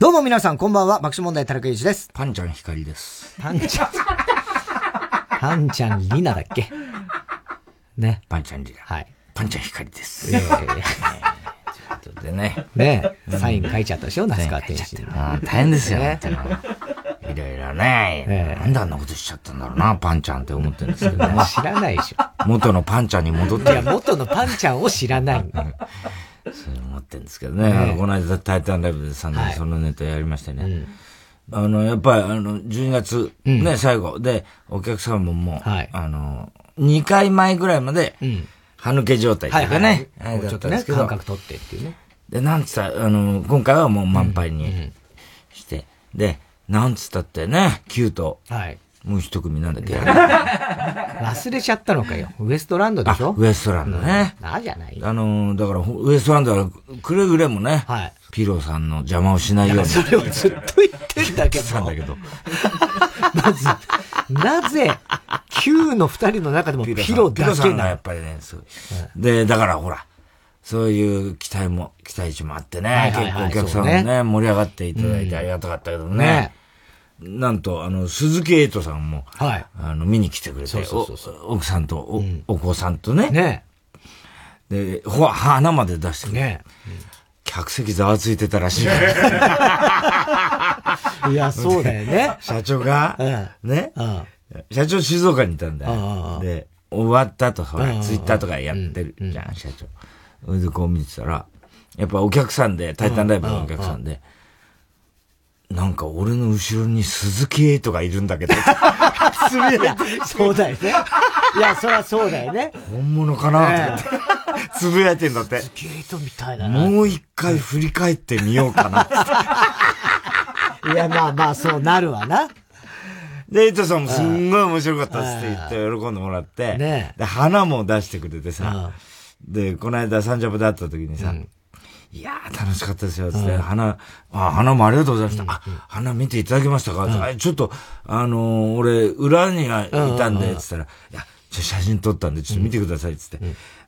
どうも皆さん、こんばんは。爆笑問題、田中裕二です。パンちゃん光です。パンちゃん。パンちゃんリナだっけ？ね。パンちゃんリナ。はい。パンちゃん光です。いやいやいやちょっとでね。ねサイン書いちゃったでしょ、那須川天心。大変ですよ、ねいろいろね。なんであんなことしちゃったんだろうな、パンちゃんって思ってるんですけどね。知らないでしょ。元のパンちゃんに戻っていや、元のパンちゃんを知らないんだよ。そう思ってるんですけどね。ねあのこの間、タイタンライブで3年そのネタやりましてね。あの、やっぱり、あの、12月、ね、最後。で、お客さんももう、あの、2回前ぐらいまで、歯抜け状態っていうかね、あれだもうちょっとね、感覚取ってっていうね。で、なんつったら、あの、今回はもう満杯にして、で、なんつったってね、キュート。はい。もう一組なんだっけ？忘れちゃったのかよ。ウエストランドでしょ？ウエストランドね。うんあじゃないあの、だから、ウエストランドは、くれぐれもね、ピローさんの邪魔をしないように。それをずっと言ってんだけど。たんだけど。まず、なぜ、Q の二人の中でもピロだピロさんがやっぱりね、そう。で、だからほら、そういう期待も、期待値もあってね、はいはいはい結構お客さんもそうね、盛り上がっていただいてありがたかったけどね。ねなんと、あの、鈴木エイトさんも、はい。あの、見に来てくれて、そうそうそうお奥さんとお、お子さんとね。ねで、ほ、花まで出してくれてね客席ざわついてたらしい。いや、そうだよね。社長が、ね、社長静岡にいたんだよ。で、終わった後、ほら、ツイッターとかやってるじゃん、社長。それでこう見てたら、やっぱお客さんで、タイタンライブのお客さんで、なんか俺の後ろに鈴木エイトがいるんだけど、つぶやいてそうだよね。いや、そりゃそうだよね。本物かなと思って、つぶやいてんだって。ゲートみたいだな。もう一回振り返ってみようかなって。いや、まあまあ、そうなるわな。で、エイトさんもすんごい面白かったって言って喜んでもらって、ねで、花も出してくれてさ、で、この間サンジャポで会った時にさ、いやー楽しかったですよ、つって、うん。花、あ、花もありがとうございました。あ、花見ていただけましたか、あちょっと、あのー俺、裏にはいたんで、つったら、いや、ちょ、写真撮ったんで、ちょっと見てください、つって。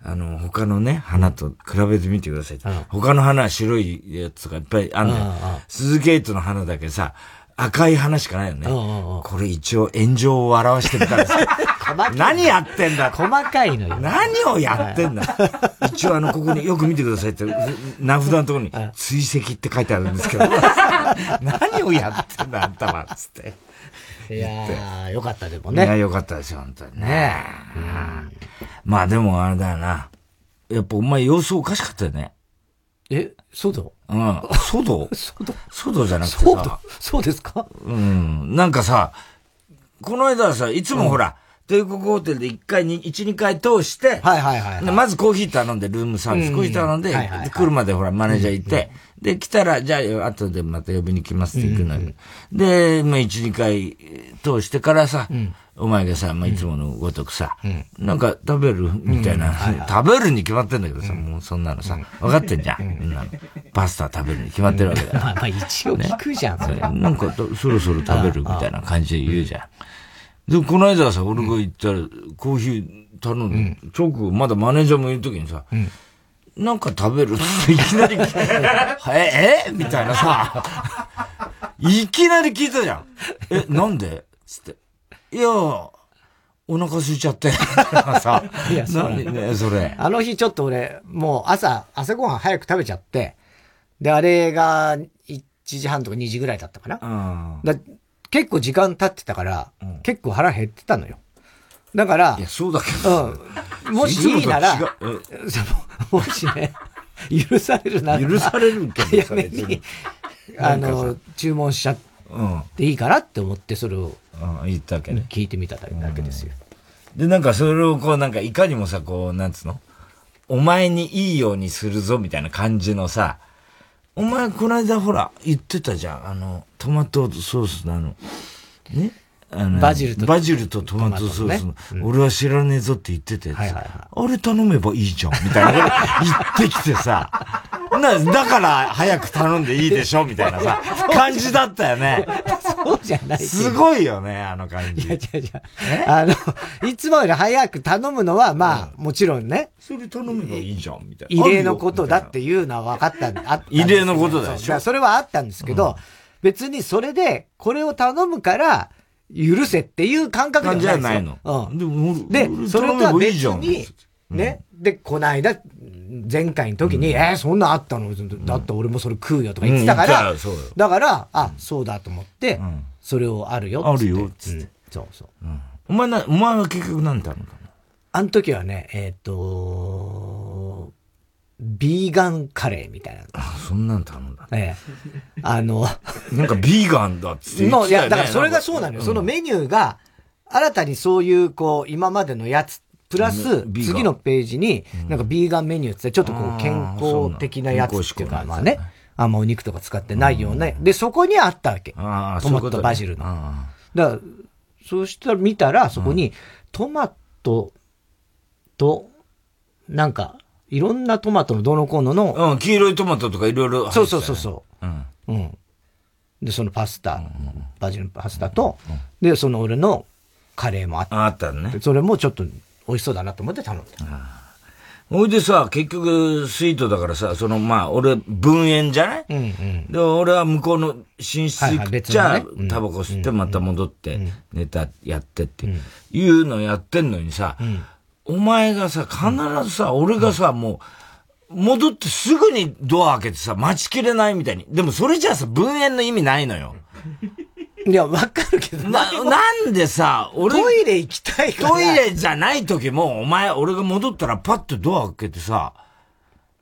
あの、他のね、花と比べてみてください。他の花は白いやつがいっぱいあんだようんうん。鈴木エイトの花だけさ、赤い花しかないよね。これ一応炎上を表してみたんですよ。何やってんだ細かいのよ。何をやってんだ一応あの、ここによく見てくださいって、名札のところに、追跡って書いてあるんですけど、何をやってんだあんたは、つって。いやー、よかったでもね。いや、よかったですよ、本当にね。うんまあでもあれだよな。やっぱお前様子おかしかったよね。え、そうだ。うん。ソドソドソドじゃなくてそうだ。さ。そうですか？うん。なんかさ、この間はさ、いつもほら、帝国ホテルで一回に、一、二回通して、はいはいはい。でまずコーヒー頼んで、ルームサービス、うん。コーヒー頼んで、はいはいはい。で来るまでほら、マネージャー行って、で、来たら、じゃあ、後でまた呼びに来ますって行くのよ。で、まあ、一、二回通してからさ、お前がさ、まあ、いつものごとくさ、なんか食べるみたいな、食べるに決まってんだけどさ、もうそんなのさ、分かってんじゃん。みんなの。パスタ食べるに決まってるわけだよ。まあまあ一応聞くじゃん、それ。なんかと、そろそろ食べるみたいな感じで言うじゃん。で、この間はさ、俺が行ったら、コーヒー頼んで、直後、まだマネージャーもいる時にさ、なんか食べるっていきなり、え、え？みたいなさ、いきなり聞いたじゃん。え、なんで？つって。いや、お腹空いちゃって。さ、いやそう何ね、それ。あの日ちょっと俺、もう朝、朝ごはん早く食べちゃって、で、あれが1時半とか2時ぐらいだったかな。だ結構時間経ってたから、結構腹減ってたのよ。だから、いや、そうだけど。うん。もしいいなら もしね、許されるなら。許されるけどめにに、あの、注文しちゃっていいかなって思って、それを、言ったわけね。聞いてみただけですよ。で、なんかそれをこう、なんかいかにもさ、こう、なんつうの？お前にいいようにするぞ、みたいな感じのさ、お前、この間ほら、言ってたじゃん。あの、トマトソースのあの、ね？あのバジルとバジルとトマトソースの、俺は知らねえぞって言ってて、あれ頼めばいいじゃん、みたいな言ってきてさ、な、だから早く頼んでいいでしょ、みたいなさ、感じだったよね。そうじゃないすごいよね、あの感じ。いや、違う違う。あの、いつもより早く頼むのは、まあ、もちろんね。それ頼めばいいじゃん、みたいな。異例のことだっていうのは分かったんで、あった異例のことだしょ。それはあったんですけど、別にそれで、これを頼むから、許せっていう感覚じゃないの。うん。でそれとは別に、ね、で、この間、前回の時に、えー、そんなあったの？だって俺もそれ食うよとか言ってたから、だから、あ、そうだと思って、それをあるよあるよ、つって。そうそう。お前な、お前は結局何頼んだの？あの時はね、えっ、と、ビーガンカレーみたいな。あ、そんなん頼んだ。ええ。あの、なんかビーガンだっってね。いや、だからそれがそうなのよ。そのメニューが、新たにそういう、こう、今までのやつプラス、次のページに、なんかビーガンメニューってちょっとこう健康的なやつっていうか、まあね、あんまお肉とか使ってないような、で、そこにあったわけ。トマトとバジルの。だから、そうしたら見たら、そこに、トマトと、なんか、いろんなトマトのどのコーノの。うん、黄色いトマトとかいろいろ。そうそうそうそう。うん。うん。で、そのパスタ、バジルパスタと、で、その俺のカレーもあった。あったね。それもちょっと美味しそうだなと思って頼んだ。ほいでさ、結局、スイートだからさ、その、まあ、俺、分煙じゃない？うんうん。で、俺は向こうの寝室行っちゃ、タバコ吸ってまた戻って、ネタやってっていうのやってんのにさ、お前がさ、必ずさ、俺がさ、もう、戻ってすぐにドア開けてさ、待ちきれないみたいに。でもそれじゃさ、分煙の意味ないのよ。いや、わかるけど。な、なんでさ、俺。トイレ行きたいから。トイレじゃない時も、お前、俺が戻ったらパッとドア開けてさ、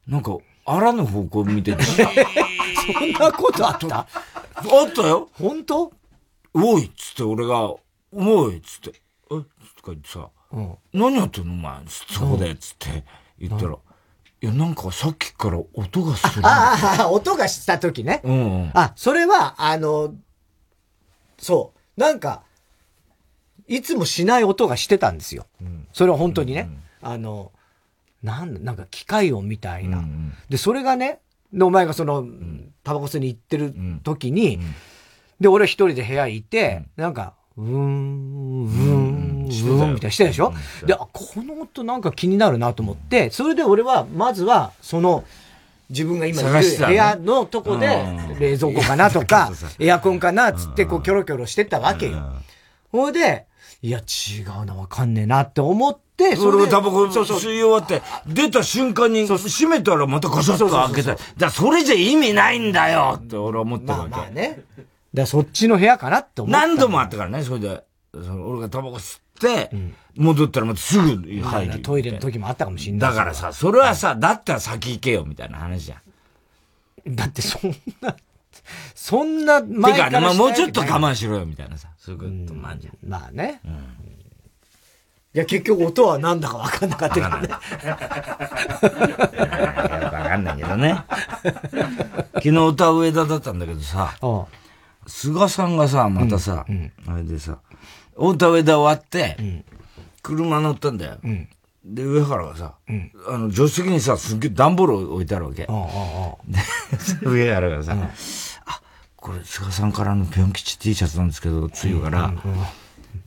なんか、あらぬ方向見て、そんなことあった？あったよ。本当？おいっつって俺が、おいっつって、え？とか言ってさ、うん、何やってんのお前？そこで、つって言ったら、いや、なんかさっきから音がする。ああ、音がした時ね。うん、うん。あ、それは、あの、そう。なんか、いつもしない音がしてたんですよ。うん、それは本当にね。うん、あの、なんなんか機械音みたいな、うんうん。で、それがね、で、お前がその、タバコ吸いに行ってる時に、で、俺一人で部屋いて、なんか、うーん、うーん、うーん、みたいなしてたでしょ、で、あ、この音なんか気になるなと思って、それで俺は、まずは、その、自分が今いる部屋のとこで、冷蔵庫かなとか、エアコンかなっつってこうキョロキョロしてたわけよ。ほいで、いや違うな、わかんねえなって思って、それをタバコ吸い終わって、出た瞬間に閉めたらまたガサッと開けた。だそれじゃ意味ないんだよって俺は思ってるわけ。まあね。だそっちの部屋かなって思って。何度もあったからね、それで。その俺がタバコ吸って、戻ったらまたすぐ入る。トイレの時もあったかもしんない。だからさ、それはさ、だったら先行けよ、みたいな話じゃん。だってそんな、そんな前からてか、まあもうちょっと我慢しろよ、みたいなさ。そういうこともあるじゃん。まあね。うん。いや、結局音はなんだかわかんなかったけどね。わかんないけどね。昨日歌上田だったんだけどさ、菅さんがさ、またさ、あれでさ、大田上田終わって、車乗ったんだよ。で、上原がさ、あの、助手席にさ、すっげえ段ボール置いてあるわけ。で、上原がさ、あ、これ、菅さんからのぴょん吉 T シャツなんですけど、つゆから、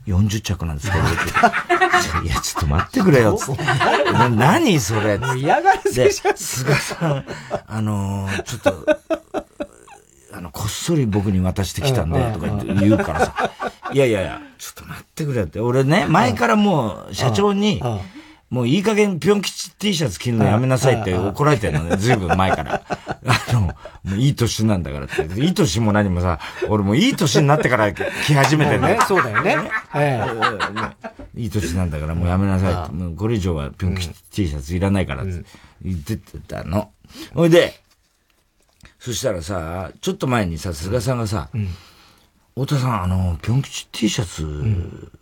40着なんですけど、いや、ちょっと待ってくれよ、つって。何それ？嫌がるで、菅さん、あのちょっと、あの、こっそり僕に渡してきたんで、とか言って言うからさ、いやいやいや、ちょっと待ってくれって。俺ね、前からもう、社長に、もういい加減ぴょん吉 T シャツ着るのやめなさいって怒られてるのね、ずいぶん前から。あの、もういい年なんだからって。いい年も何もさ、俺もいい年になってから着始めてんだよ。そうだよね。いい年なんだからもうやめなさいって。もうこれ以上はぴょん吉 T シャツいらないからって言ってたの。ほいで、そしたらさ、ちょっと前にさ、菅さんがさ、太田さん、あの、ぴょん吉 T シャツ、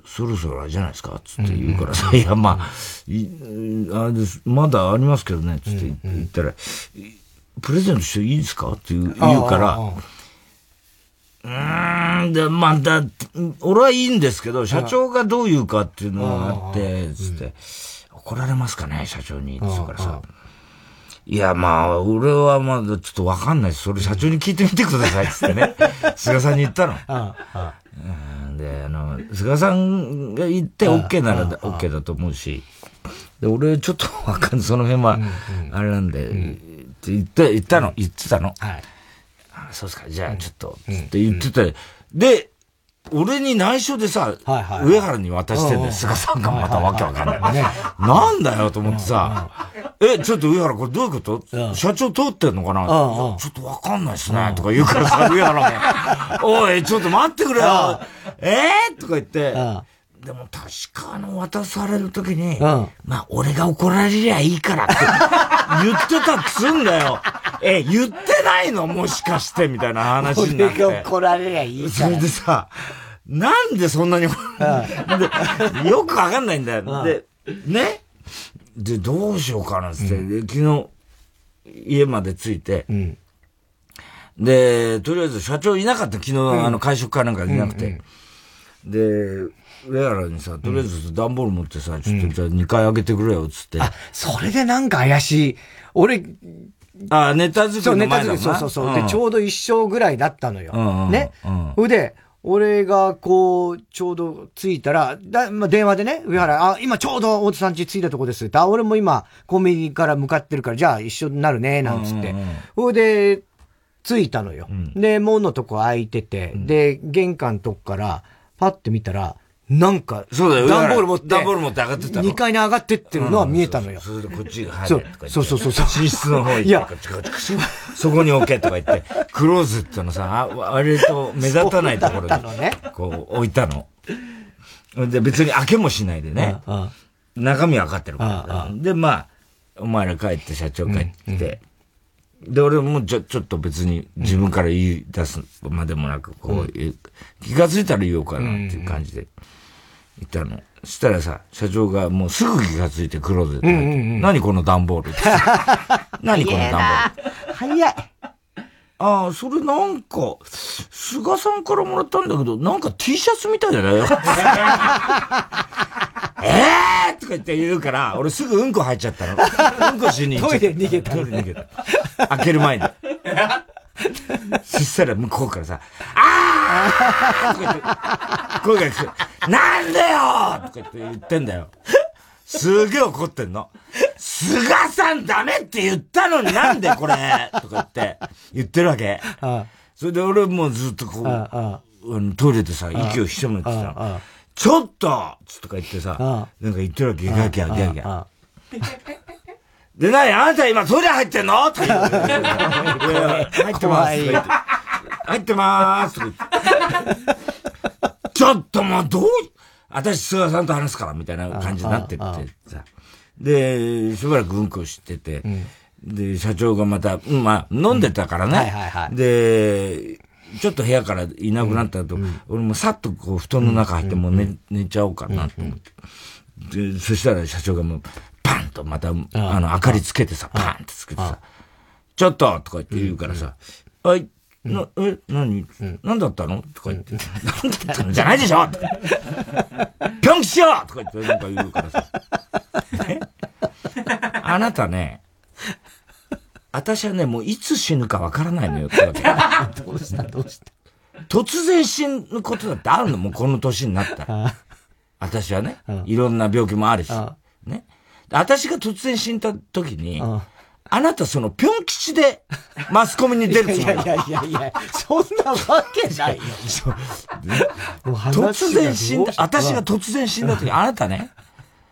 そろそろあれじゃないですか？つって言うからさ、いや、まあ、いあれです、まだありますけどね、つって言ったら、プレゼントしていいですか？って言うから、うーん、で、まあ、だ、俺はいいんですけど、社長がどう言うかっていうのがあって、つって、怒られますかね、社長に、つうからさ、いや、まあ、俺はまだちょっとわかんないです。それ社長に聞いてみてください、つってね。菅さんに言ったの。で、あの、菅さんが言って OK なら OK だと思うし、で、俺ちょっとわかんない。その辺は、あれなんで、って言った、言ったの、言ってたの。はい。あそうですか、じゃあちょっと、って言ってて、で、俺に内緒でさ、はいはい、上原に渡してんだよ、菅さんがまたわけわかんない。ね、なんだよと思ってさ、え、ちょっと上原これどういうこと？社長通ってんのかな？ちょっとわかんないっすね、とか言うからさ、上原も、おい、ちょっと待ってくれよ、えー、とか言って、でも確かあの渡されるときに、まあ俺が怒られりゃいいからって言ってたっつんだよ。え、言ってないの？もしかして、みたいな話になって。俺が怒られりゃいいから。それでさ、なんでそんなに、でよくわかんないんだよ。で、ね？で、どうしようかなって、うん、昨日、家まで着いて、うん、で、とりあえず社長いなかった、昨日、うん、あの、会食かなんかいなくて。で、上原にさ、とりあえず段ボール持ってさ、ちょっとじゃあ2回開けてくれよ、つって。あ、それでなんか怪しい。俺、あ、ネタ作りの前だなそう、ネタ作り、そうそうそう。で、ちょうど一生ぐらいだったのよ。ね。うん。で、俺がこう、ちょうど着いたら、だまあ、電話でね、上原、あ、今ちょうど大津さん家着いたとこです。あ、俺も今、コンビニから向かってるから、じゃあ一緒になるね、なんつって。ほ、うんで、着いたのよ。うん、で、門のとこ開いてて、うん、で、玄関とこから、パッて見たら、なんか、そうだよ、段ボール持って、段ボール持って上がってたの。2階に上がってってるのは見えたのよ。それでこっちが入るとかそうそうそうそう。寝室の方行って、いやそこに置けとか言って、クローゼットのさ、ああれと目立たないところに、ね、こう置いたの。で、別に開けもしないでね。中身は分かってるから。で、まあ、お前ら帰って社長帰って、で、俺もちょ、ちょっと別に自分から言い出すまでもなく、こう、気がついたら言おうかなっていう感じで。いたの。そしたらさ、社長がもうすぐ気がついてクローゼット入って、うんうんうん、何この段ボール。何この段ボール。早い。ああ、それなんか、菅さんからもらったんだけど、なんか T シャツみたいだね。え えーとか言って言うから、俺すぐうんこ入っちゃったの。うんこしに行っちゃった。トイレ逃げた。トイレ逃げた。開ける前に。そしたら向こうからさ、あーとか言って、声が聞く。なんだよとか言って言ってんだよ。すげえ怒ってんの。菅さんダメって言ったのになんで これとか言って、言ってるわけ。それで俺もうずっとこう、あのトイレでさ、息を潜めてさ、ちょっととか言ってさ、なんか言ってるわけ、ギャギャギャギャ。で、なにあなた今トイレ入ってんの？って言う。入ってます。入ってまーす。ちょっともうどう、私菅さんと話すから、みたいな感じになってってさ。で、しばらくうんこしてて、で、社長がまた、うん、まあ、飲んでたからね。で、ちょっと部屋からいなくなったと、俺もさっとこう布団の中入ってもう寝、寝ちゃおうかなと思って。で、そしたら社長がもう、パンとまた、あの、明かりつけてさ、パンってつけてさ、ちょっととか言って言うからさ、はい、な、え、何、何だったの？とか言って、何だったの？じゃないでしょ！ぴょん吉よとか言ってなんか言うからさ。あなたね、私はね、もういつ死ぬかわからないのよ。ってわけ。どうした？どうした？突然死ぬことだってあるの？もうこの年になったら。私はね、いろんな病気もあるし。ね。私が突然死んだ時に、あなたそのぴょん吉でマスコミに出るつもりいやいやいやそんなわけないよ。突然死んだ、私が突然死んだ時、あなたね、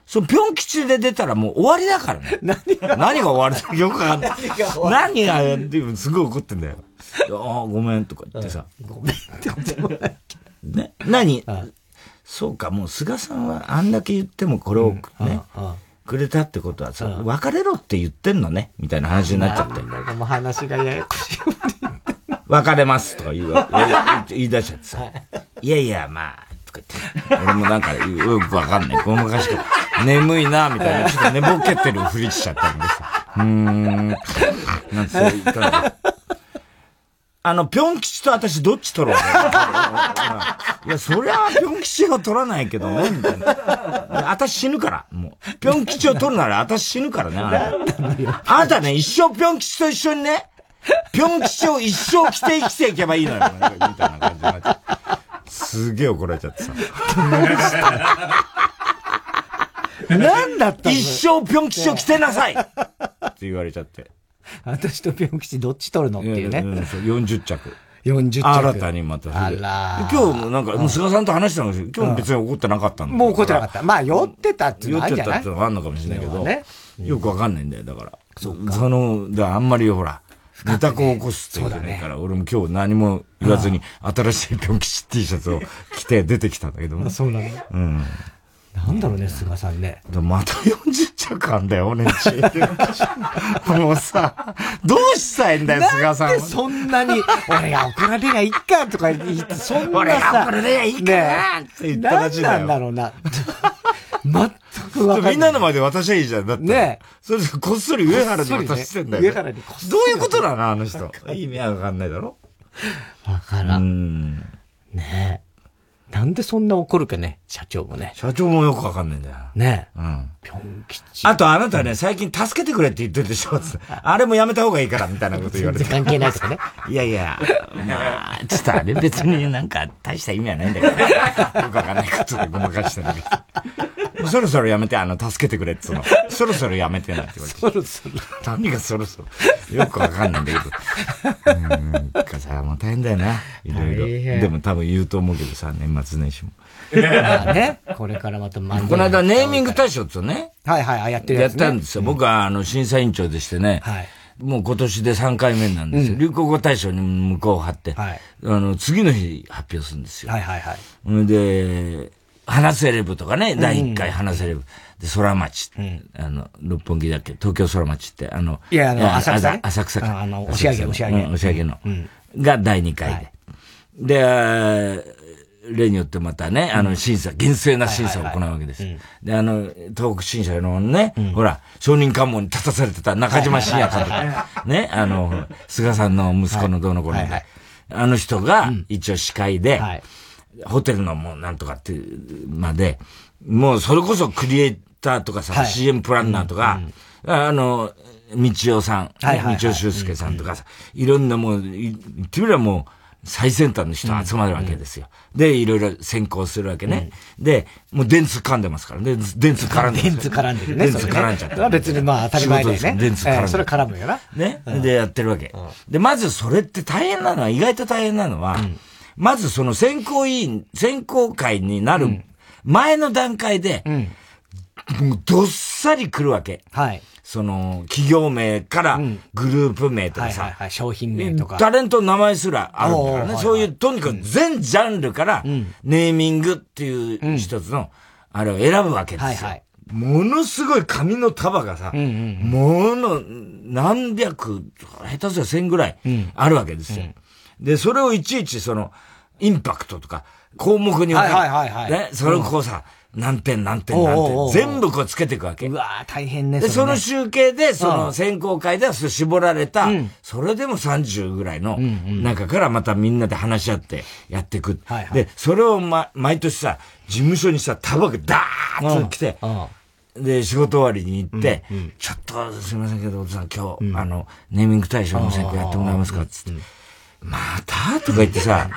そのぴょん吉で出たらもう終わりだからね。何が？何が終わる？かよくわかんない。何がやってすごい怒ってんだよ。ああ、ごめんとか言ってさ。ごめんって言ってもね、何？そうか、もう菅さんはあんだけ言ってもこれをね、くれたってことはさ、別れろって言ってんのね、みたいな話になっちゃって。なんかもう話がややこしい。別れますとか言う 言い出しちゃってさ。いやいや、まあ、とか言って。俺もなんかよくわかんない。ごまかしく。眠いな、みたいな。ちょっと寝ぼけてるふりしちゃったんでさ。うーん。なん。あの、ぴょん吉と私どっち取ろう いや、そりゃ、ぴょん吉は取らないけどね、みたいな。私死ぬから、もう。ぴょん吉を取るなら私死ぬからね、ああなたね、一生ぴょん吉と一緒にね、ぴょん吉を一生着て生きていけばいいのよ、みたいな感じになっちゃ。すげえ怒られちゃってさ。何だったの？一生ぴょん吉を着てなさいって言われちゃって。私とぴょん吉どっち取るのっていうね。うん、40着。40着。新たにまた。あら。今日なんか、菅さんと話したんですけど、今日別に怒ってなかったんだもう怒ってなかった。まあ、酔ってたっていうのはあるじゃない？酔ってたっていうのはあるのかもしれないけど、ね、よくわかんないんだよ、だから。そその、だあんまりほら、ネタコを起こすっていうねから、俺も今日何も言わずに、新しいぴょん吉 T シャツを 着て出てきたんだけども。そうなのうん。なんだろうね、菅さんね。また40着あんだよ、俺んち。もうさ、どうしたいんだよ、菅さん。なんでそんなに、俺が怒られりゃいいかとか言って、そんなさ。俺が怒られりゃいいかなって言ったらしいなんだろうな。全くわかんない。みんなの前で渡しゃいいじゃん。だって。ねそれでこっそり上原に渡してんだよ、上原にこっそり。どういうことなのあの人。意味はわかんないだろ？わからん。ねえ。なんでそんな怒るかね、社長もね。社長もよくわかんないんだよ。ねえ。うん。ぴょん吉。あとあなたね、最近助けてくれって言ってるでしょあれもやめた方がいいから、みたいなこと言われて。関係ないとかね。いやいや、まあ、ちょっとあれ別になんか大した意味はないんだけど、ね、よくわかんないことでごまかしてんだけど。そろそろやめて、あの、助けてくれっつうの。そろそろやめてなって言われて。そろそろ。何がそろそろ？よくわかんないんだけど。うん、かさ、もう大変だよな。いろいろ。でも多分言うと思うけどさ、年末年始も。ま あね、これからまた漫この間ネーミング大賞ってね。はいはい、やってるやつ、ね、やったんですよ。僕はあの、審査委員長でしてね。はい。もう今年で3回目なんですよ。流行語大賞に向こうを張って、はい、あの、次の日発表するんですよ。はいはいはい。で、花セレブとかね、第1回花セレブ。で、空町、うん、あの、六本木だっけ、東京空町って、あの、いや、あの、浅草、ね、浅草あの、押し上げ、押し上げ。押し上げの。うん、が第2回で。で、例によってまたね、あの、審査、厳正な審査を行うわけです。で、あの、東北審査のね、ほら、証人喚問に立たされてた中島信也監督。ね、あの、菅さんの息子のどの子の、あの人が一応司会で、ホテルのもうなんとかってまで、もうそれこそクリエイターとかさ、CM プランナーとか、あの、道夫さん、道夫修介さんとかさ、いろんなもう、言ってみればもう、最先端の人集まるわけですよ。で、いろいろ先行するわけね。で、もう電通噛んでますからね。電通絡んで電通絡んでるね。電通絡んじゃった。別にまあ当たり前だよね。電通絡んでそれ絡むよな。ね。で、やってるわけ。で、まずそれって大変なのは、意外と大変なのは、まずその選考委員、選考会になる前の段階で、もうどっさり来るわけ。はい。その、企業名からグループ名とかさ、はいはいはい、商品名とか。タレントの名前すらあるんだからね。そういう、とにかく全ジャンルからネーミングっていう一つの、あれを選ぶわけですよ。はいはい。ものすごい紙の束がさ、もの何百、下手すら千ぐらいあるわけですよ。で、それをいちいちその、インパクトとか、項目に分かる。はいはいはい、はい。ね、それをこうさ、何点何点何点、全部こうつけていくわけ。うわ大変ね。で、その集計で、その選考会では絞られた、それでも30ぐらいの中からまたみんなで話し合ってやっていく。で、それをま、毎年さ、事務所にさ、束がダーッと来て、で、仕事終わりに行って、ちょっとすいませんけど、お父さん今日、あの、ネーミング大賞の選考やってもらえますかつって。またとか言ってさ、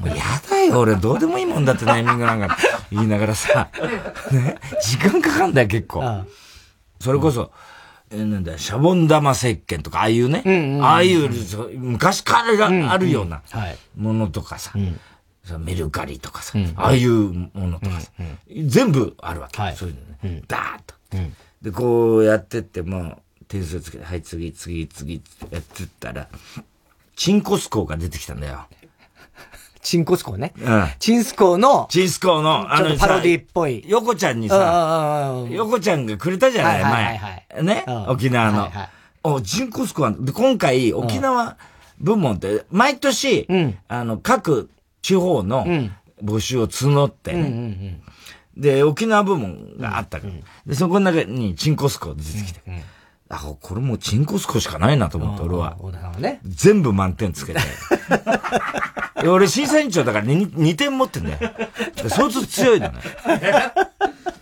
もうやだよ、俺どうでもいいもんだってネーミングなんか言いながらさ、ね、時間かかんだよ、結構。ああ。それこそ、えなんだシャボン玉石鹸とか、ああいうね、うんうんうん、ああいう、昔からあるようなものとかさ、うんうん、メルカリとかさ、うん、ああいうものとかさ、うんうん、全部あるわけ。はい、そういうのね。ダーッと、で、こうやってっても、点数つけて、はい、次、次、次、やってったら、チンコスコーが出てきたんだよ。チンコスコーね。うん。チンスコーの、チンスコーの、あのパロディっぽい。ヨコちゃんにさ、ヨコちゃんがくれたじゃない、前。ね、沖縄の。お、チンコスコーで、今回、沖縄部門って、毎年、あの、各地方の募集を募って、で、沖縄部門があったから。で、そこの中にチンコスコー出てきて。あ、これもうチンコスコしかないなと思って、俺は。ね、全部満点つけて。俺審査委員長だから 2, 2点持ってんだよ。相当強いのね。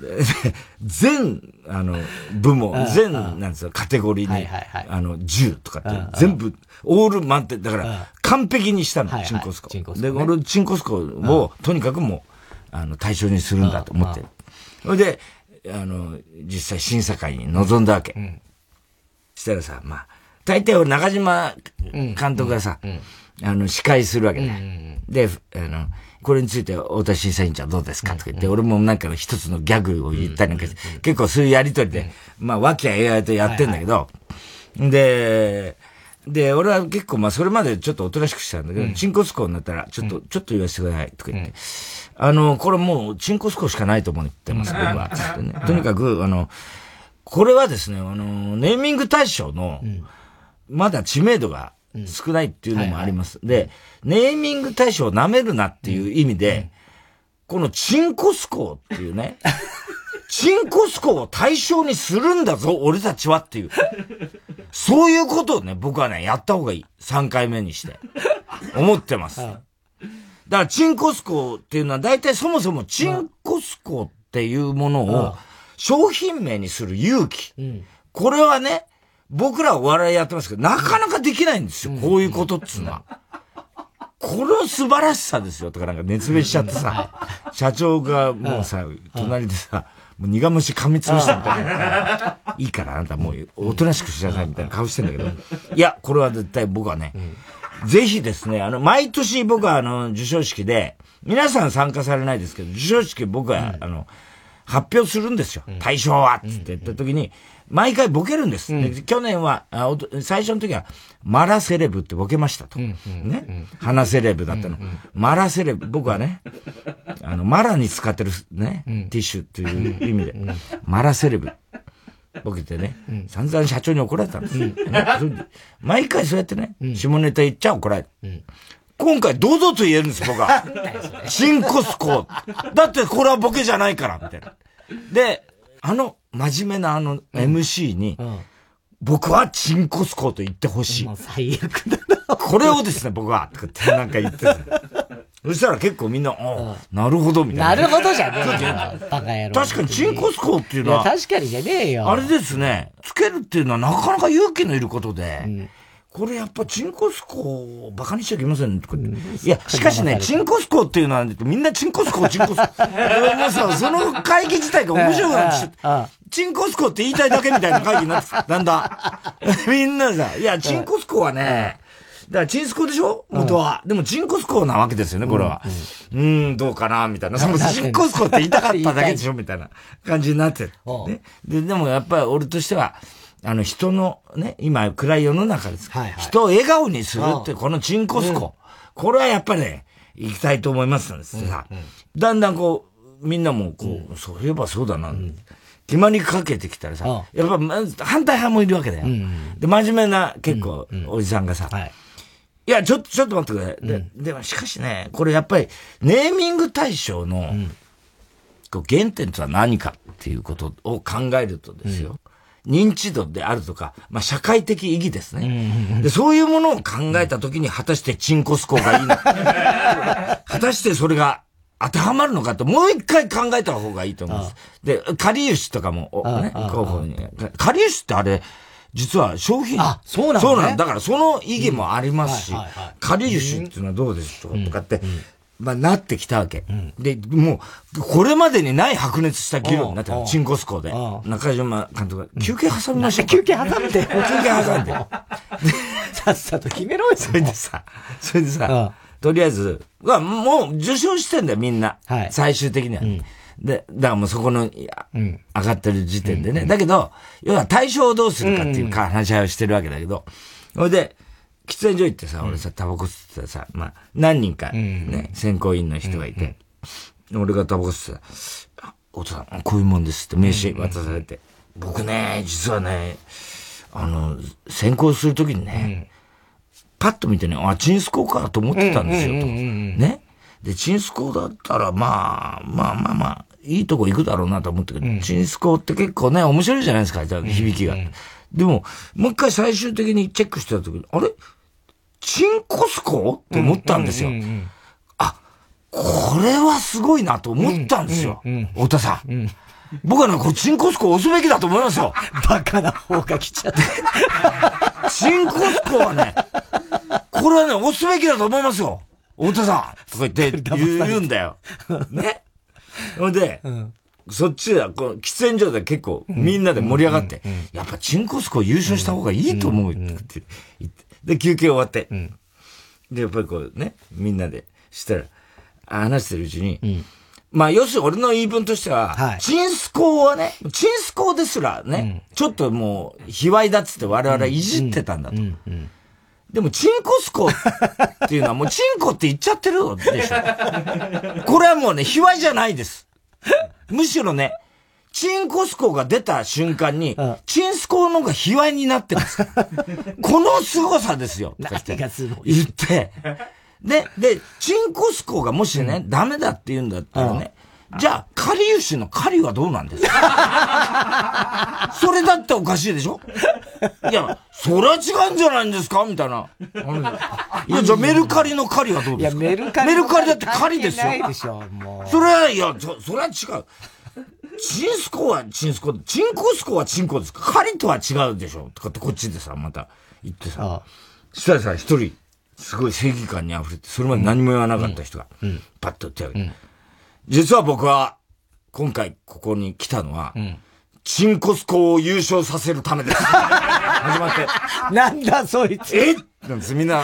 全、あの、部門、全、なんですよ、カテゴリーに、あの、10とかって、全部、オール満点。だから、完璧にしたの、チンコスコ。で、俺、チンコスコを、とにかくもう、あの、対象にするんだと思ってる。それで、あの、実際審査会に臨んだわけ。したらさ、まあ、大体俺中島監督がさ、あの、司会するわけだ。よ。で、あの、これについて太田審査委員長どうですか？とか言って、俺もなんか一つのギャグを言ったりなんかして、結構そういうやりとりで、まあ、和気あいあいとやってんだけど、で、で、俺は結構まあそれまでちょっとおとなしくしたんだけど、チンコスコになったら、ちょっと、ちょっと言わせてください、とか言って。あの、これもう、チンコスコしかないと思ってます、僕は。つってね。とにかく、あの、これはですね、あの、ネーミング大賞の、まだ知名度が少ないっていうのもあります。で、ネーミング大賞を舐めるなっていう意味で、このチンコスコっていうね、チンコスコを対象にするんだぞ、俺たちはっていう。そういうことをね、僕はね、やった方がいい。3回目にして。思ってます。だから、チンコスコっていうのは、大体そもそもチンコスコっていうものを、商品名にする勇気。これはね、僕らお笑いやってますけど、なかなかできないんですよ。こういうことっつうのは。この素晴らしさですよ。とかなんか熱弁しちゃってさ、社長がもうさ、隣でさ、もう苦虫噛みつぶしたみたいな。いいからあなたもうおとなしくしなさいみたいな顔してんだけど。いや、これは絶対僕はね、ぜひですね、あの、毎年僕はあの、授賞式で、皆さん参加されないですけど、授賞式僕は、あの、発表するんですよ。対象はつって言った時に、毎回ボケるんです。うん、去年はあ、最初の時は、マラセレブってボケましたと。うんうん、ね。花セレブだったの。マラセレブ、僕はね、あの、マラに使ってるね、ティッシュっていう意味で、マラセレブ。ボケてね、散々社長に怒られたんです。ね、毎回そうやってね、下ネタ言っちゃ怒られる。今回堂々と言えるんです、僕は。チンコスコ。だってこれはボケじゃないから、みたいな。で、あの、真面目なあの MC に、僕はチンコスコと言ってほしい。最悪だな。これをですね、僕は、とかってなんか言ってそしたら結構みんな、あなるほど、みたいな。なるほどじゃねえよ。バカ野郎。確かにチンコスコっていうのは。確かにじゃねえよ。あれですね、つけるっていうのはなかなか勇気のいることで、うんこれやっぱチンコスコをバカにしちゃいけませんとか、うん、いや、しかしね、チンコスコっていうのは、みんなチンコスコ、チンコスコ。もうさ、その会議自体が面白くなってきて、チンコスコって言いたいだけみたいな会議になってだんだ？ん。みんなさ、いや、チンコスコはね、だからチンスコでしょ？元は。でもチンコスコなわけですよね、これは。うん、ん、どうかなみたいな。そのチンコスコって言いたかっただけでしょみたいな感じになって る。ね。で、でもやっぱり俺としては、あの人のね、今暗い世の中です。はいはい、人を笑顔にするって、このチンコスコ。うん、これはやっぱりね、行きたいと思いますんですさ、うんうん、だんだんこう、みんなもこう、うん、そういえばそうだな、うん、決まりかけてきたらさ、やっぱ反対派もいるわけだよ。うんうん、で、真面目な結構、おじさんがさ、はい、いや、ちょっと、ちょっと待ってくれ。で、でもしかしね、これやっぱり、ネーミング対象の、こう原点とは何かっていうことを考えるとですよ。認知度であるとか、まあ、社会的意義ですね。で、そういうものを考えたときに、果たしてチンコスコがいいのか。果たしてそれが当てはまるのかって、もう一回考えた方がいいと思います。で、カリウシとかも、ね、候補に。カリウシってあれ、実は商品。あ、そうなんだ、ね、そうなんだ。からその意義もありますし、カリウシっていうのはどうですとかって、まあ、なってきたわけ。うん、で、もう、これまでにない白熱した議論になってる。チンコスコで。中島監督が、休憩挟みましょう。休憩挟んで。休憩挟んで。さっさと決めろよ。それでさ、それでさ、とりあえず、まあ、もう受賞してんだよ、みんな。はい、最終的には。うん、で、だからもうそこの、うん、上がってる時点でね。だけど、要は対象をどうするかっていう話し合いをしてるわけだけど、それで、喫煙所行ってさ、俺さ、タバコ吸ってたさ、まあ、何人かね、選考委員の人がいて、俺がタバコ吸ってたお父さん、こういうもんですって名刺渡されて、僕ね、実はね、あの、選考するときにね、パッと見てね、あ、チンスコーかと思ってたんですよ、と。ね。で、チンスコーだったら、まあ、まあまあまあ、いいとこ行くだろうなと思ったけど、チンスコーって結構ね、面白いじゃないですか、響きが。でも、もう一回最終的にチェックしてた時に、あれ？チンコスコ？って思ったんですよ。あ、これはすごいなと思ったんですよ。太田さん。僕はね、これチンコスコ押すべきだと思いますよ。バカな方が来ちゃって。チンコスコはね、これはね、押すべきだと思いますよ。太田さんとか言って言うんだよ。ね。ほんで、そっちは、こう、喫煙所で結構みんなで盛り上がって、やっぱチンコスコ優勝した方がいいと思うって言って、で、休憩終わって、で、やっぱりこうね、みんなで。したら、話してるうちに、まあ、要するに俺の言い分としては、はい、チンスコはね、チンスコですらね、うん、ちょっともう、卑猥だっつって我々いじってたんだと。でも、チンコスコっていうのはもうチンコって言っちゃってるでしょ。これはもうね、卑猥じゃないです。むしろね、チンコスコが出た瞬間に、チンスコの方が卑猥になってます。この凄さですよ。何がすごい。言って、で、で、チンコスコがもしね、うん、ダメだって言うんだったらね、じゃあ、カリウシのカリはどうなんですか？それだっておかしいでしょ？いや、それは違うんじゃないんですか？みたいな。いや、じゃあメルカリのカリはどうですか？いや、メルカリ。メルカリだってカリですよ。ないでしょ、もう。それは、いや、そ、それは違う。チンスコはチンスコ、チンコスコはチンコですか？カリとは違うでしょ？とかってこっちでさ、また言ってさ。そしたらさ、一人、すごい正義感に溢れて、それまで何も言わなかった人が、パッと手を挙げて、実は僕は、今回ここに来たのは、チンコスコを優勝させるためです。始まって。なんだそいつ。え？なんです、みんな。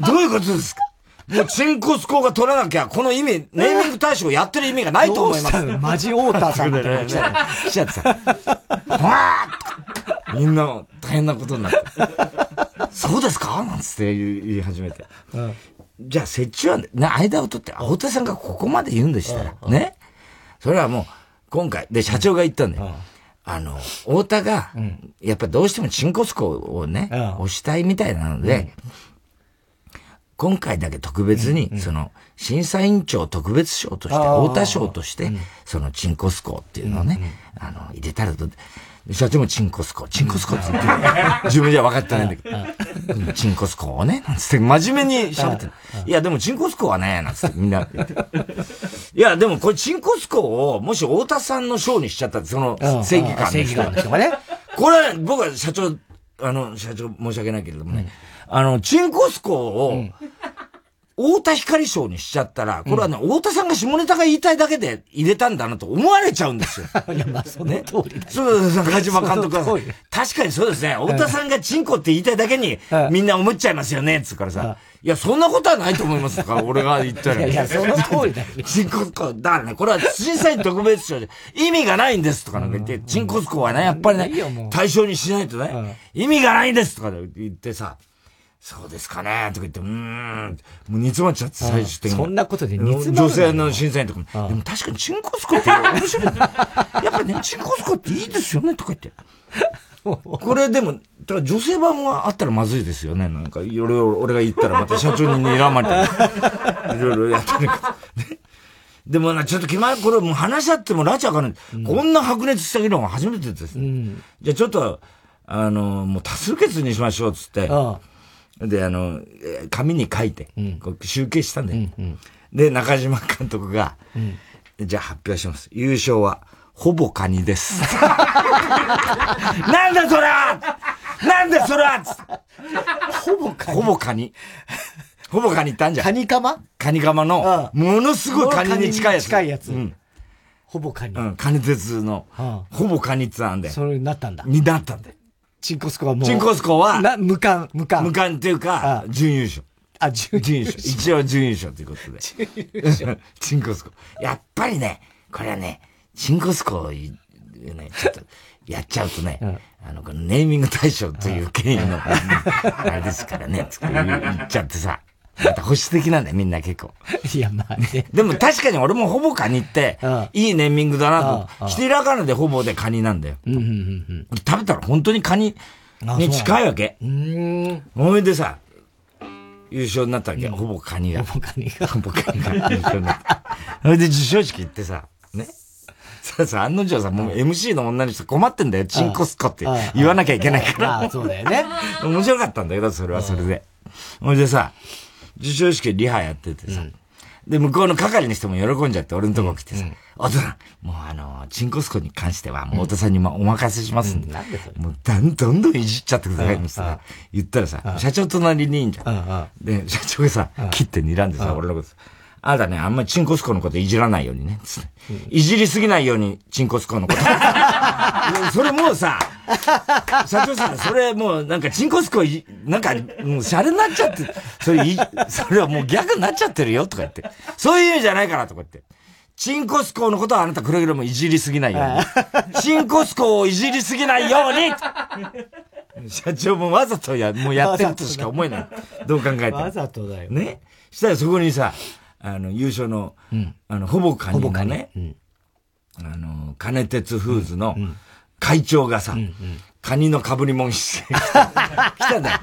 どういうことですか？もうチンコスコが取らなきゃ、この意味、ネーミング大賞やってる意味がないと思います。マジオーターさんみたいな来ちゃってさ。わーみんな大変なことになって。そうですか？なんつって言い始めて。うん、じゃあ、設置は、ね、間を取って、青田さんがここまで言うんでしたら、ね。それはもう、今回、で、社長が言ったんだよ。あの、太田が、やっぱどうしてもチンコスコをね、押したいみたいなので、今回だけ特別に、その、審査委員長特別賞として、太田賞として、そのチンコスコっていうのをね、あの、入れたらと、社長もチンコスコ、チンコスコって言って、自分じゃ分かってないんだけど、チンコスコをね、なんつって真面目に喋ってる。いや、でもチンコスコはね、なんつってみんな言って。いや、でもこれチンコスコを、もし太田さんの賞にしちゃったその正義感の正義感の人がね。これは僕は社長、あの、社長申し訳ないけれどもね、あの、チンコスコを、太田光賞にしちゃったら、これはね、太田さんが下ネタが言いたいだけで入れたんだなと思われちゃうんですよ。いや、まあ、その通りだ、そうです、中島監督は。確かにそうですね。太田さんがチンコって言いたいだけに、みんな思っちゃいますよね、つうからさ。いや、そんなことはないと思いますか 俺が言ったら。いや、その通りだよ。チンコスコ、だからね、これは審査員特別賞で意味がないんですとかなんか言って、チンコスコはね、やっぱりね、対象にしないとね、意味がないんですとか言ってさ、そうですかねとか言って、うーん、もう煮詰まっちゃって最終的に。そんなことで煮詰ま女性の審査員とかも、でも確かにチンコスコって面白い。やっぱね、チンコスコっていいですよねとか言って。これでも、だから女性版があったらまずいですよね。なんか、俺俺が言ったらまた社長に睨まれて、いろいろやってるけど。でもな、ちょっと決まる、これもう話し合っても拉致開かない。うん、こんな白熱した議論は初めてです、うん、じゃあちょっと、あの、もう多数決にしましょう、つって。ああで、あの、紙に書いて、こう集計したんだよ。うんうん、で、中島監督が、うん、じゃあ発表します。優勝は、ほぼカニです。なんだそれはなんだそれはほぼカニほぼカニ。ほぼカニってあんじゃん。カニカマ？カニカマの、ものすごいカニに近いやつ。近いやつ。うん。ほぼカニ。うん、カニ鉄の、ほぼカニってあんで。それになったんだ。になったんで。チンコスコはもう。チンコスコは、な、無冠、無冠。無冠っていうか、準優勝。あ、準優勝。一応準優勝ということで。準優勝。チンコスコ。やっぱりね、これはね、チンコスコ、ね、ちょっと、やっちゃうとね、うん、あの、このネーミング大賞という権威の、あれですからね、つって言っちゃってさ。また保守的なんだよ、みんな結構。いや、まあね。でも確かに俺もほぼカニって、いいネーミングだなと。ひらがなでほぼでカニなんだよ。うんうんうん食べたら本当にカニに近いわけ。うん。ほいでさ、優勝になったわけ。ほぼカニが。ほぼカニが。ほぼカニが優勝になった。ほいで授賞式行ってさ、ね。そうそう、案の定さ、もう MC の女の人困ってんだよ。チンコスコって言わなきゃいけないから。あそうだよね。面白かったん。だけど、それはそれで。ほいでさ、授賞式リハやっててさ、で、向こうの係の人も喜んじゃって、俺のとこ来てさ、お父さん、もうあの、チンコスコに関しては、もう太田さんにお任せしますんで、なんでそれ。もうだんどんどんいじっちゃってくださいってさ、言ったらさ、社長隣にいいんじゃん。で、社長がさ、切って睨んでさ、俺のことあなたね、あんまりチンコスコのこといじらないようにね。いじりすぎないように、チンコスコのこと。それもうさ、社長さん、それもうなんかチンコスコい、なんか、もうシャレになっちゃって、それい、それはもう逆になっちゃってるよとか言って。そういう意味じゃないからとか言って。チンコスコのことはあなたくれぐれもいじりすぎないように。チンコスコをいじりすぎないように社長もわざとや、もうやってるとしか思えない。どう考えても。わざとだよ。ね？したらそこにさ、あの、優勝の、うん、あの、ほぼカニのね、うん、あの、金鉄フーズの会長がさ、うんうん、カニの被り物して 来たんだよ。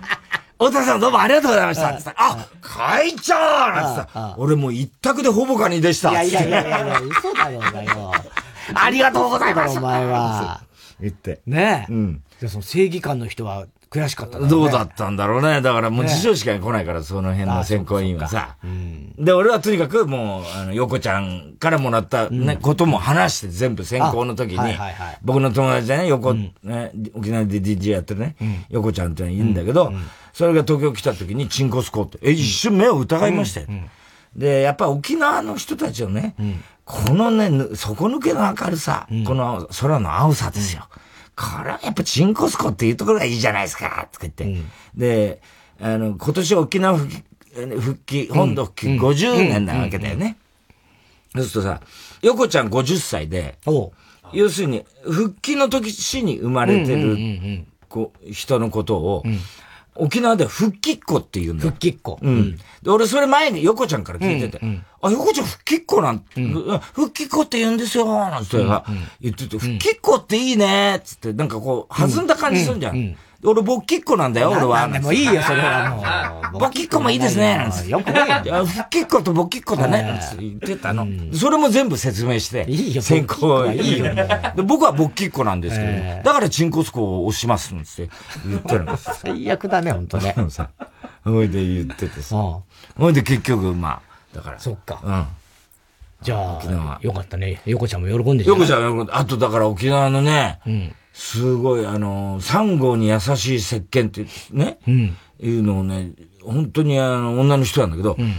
太田さんどうもありがとうございましたってさ、あ、会長なんてさ、俺もう一択でほぼカニでしたいやいやいやいや、嘘だよ、だよ。ありがとうございますお前は。言って。ねえ。うん。じゃその正義感の人は悔しかった、ね、どうだったんだろうね。だからもう辞書しか来ないから、その辺の選考委員はさ。で、俺はとにかくもう、あの、横ちゃんからもらったね、ことも話して全部選考の時に、僕の友達でね、横、ね、沖縄で DJ やってるね、横ちゃんってのはいいんだけど、それが東京来た時にチンコスコって、え、一瞬目を疑いましたよ。で、やっぱ沖縄の人たちをね、このね、底抜けの明るさ、この空の青さですよ。これはやっぱチンコスコっていうところがいいじゃないですか、とか言って。うん、で、あの、今年沖縄復帰、復帰、本土復帰50年なわけだよね。そうするとさ、横ちゃん50歳で、要するに、復帰の時死に生まれてる、こう、人のことを、沖縄では復帰っ子って言うんだ復帰っ子。うん。で、俺それ前に横ちゃんから聞いてて、うんうん、あ、横ちゃん復帰っ子なんて、うん、復帰っ子って言うんですよ、なんて言ってて、復帰っ子っていいねつって、なんかこう、弾んだ感じするんじゃん。俺、勃起っ子なんだよ、俺は。でもいいよ、それはもう。勃起っ子もいいですね、なんつよくないよ。復帰っ子と勃起っ子だね、なんつ言ってたの。それも全部説明して。いいよ、先行いいよ。僕は勃起っ子なんですけど、だからチンコスコを押します、つって言ってるんです。最悪だね、ほんとね。さ、ほいで言っててさ。ほいで結局、まあ、だから。そっか。うん。じゃあ、よかったね。横ちゃんも喜んでる。横ちゃんも喜んで。あと、だから沖縄のね、うんすごい、あの、サンゴに優しい石鹸ってね、うん、いうのをね、本当にあの、女の人なんだけど、うん、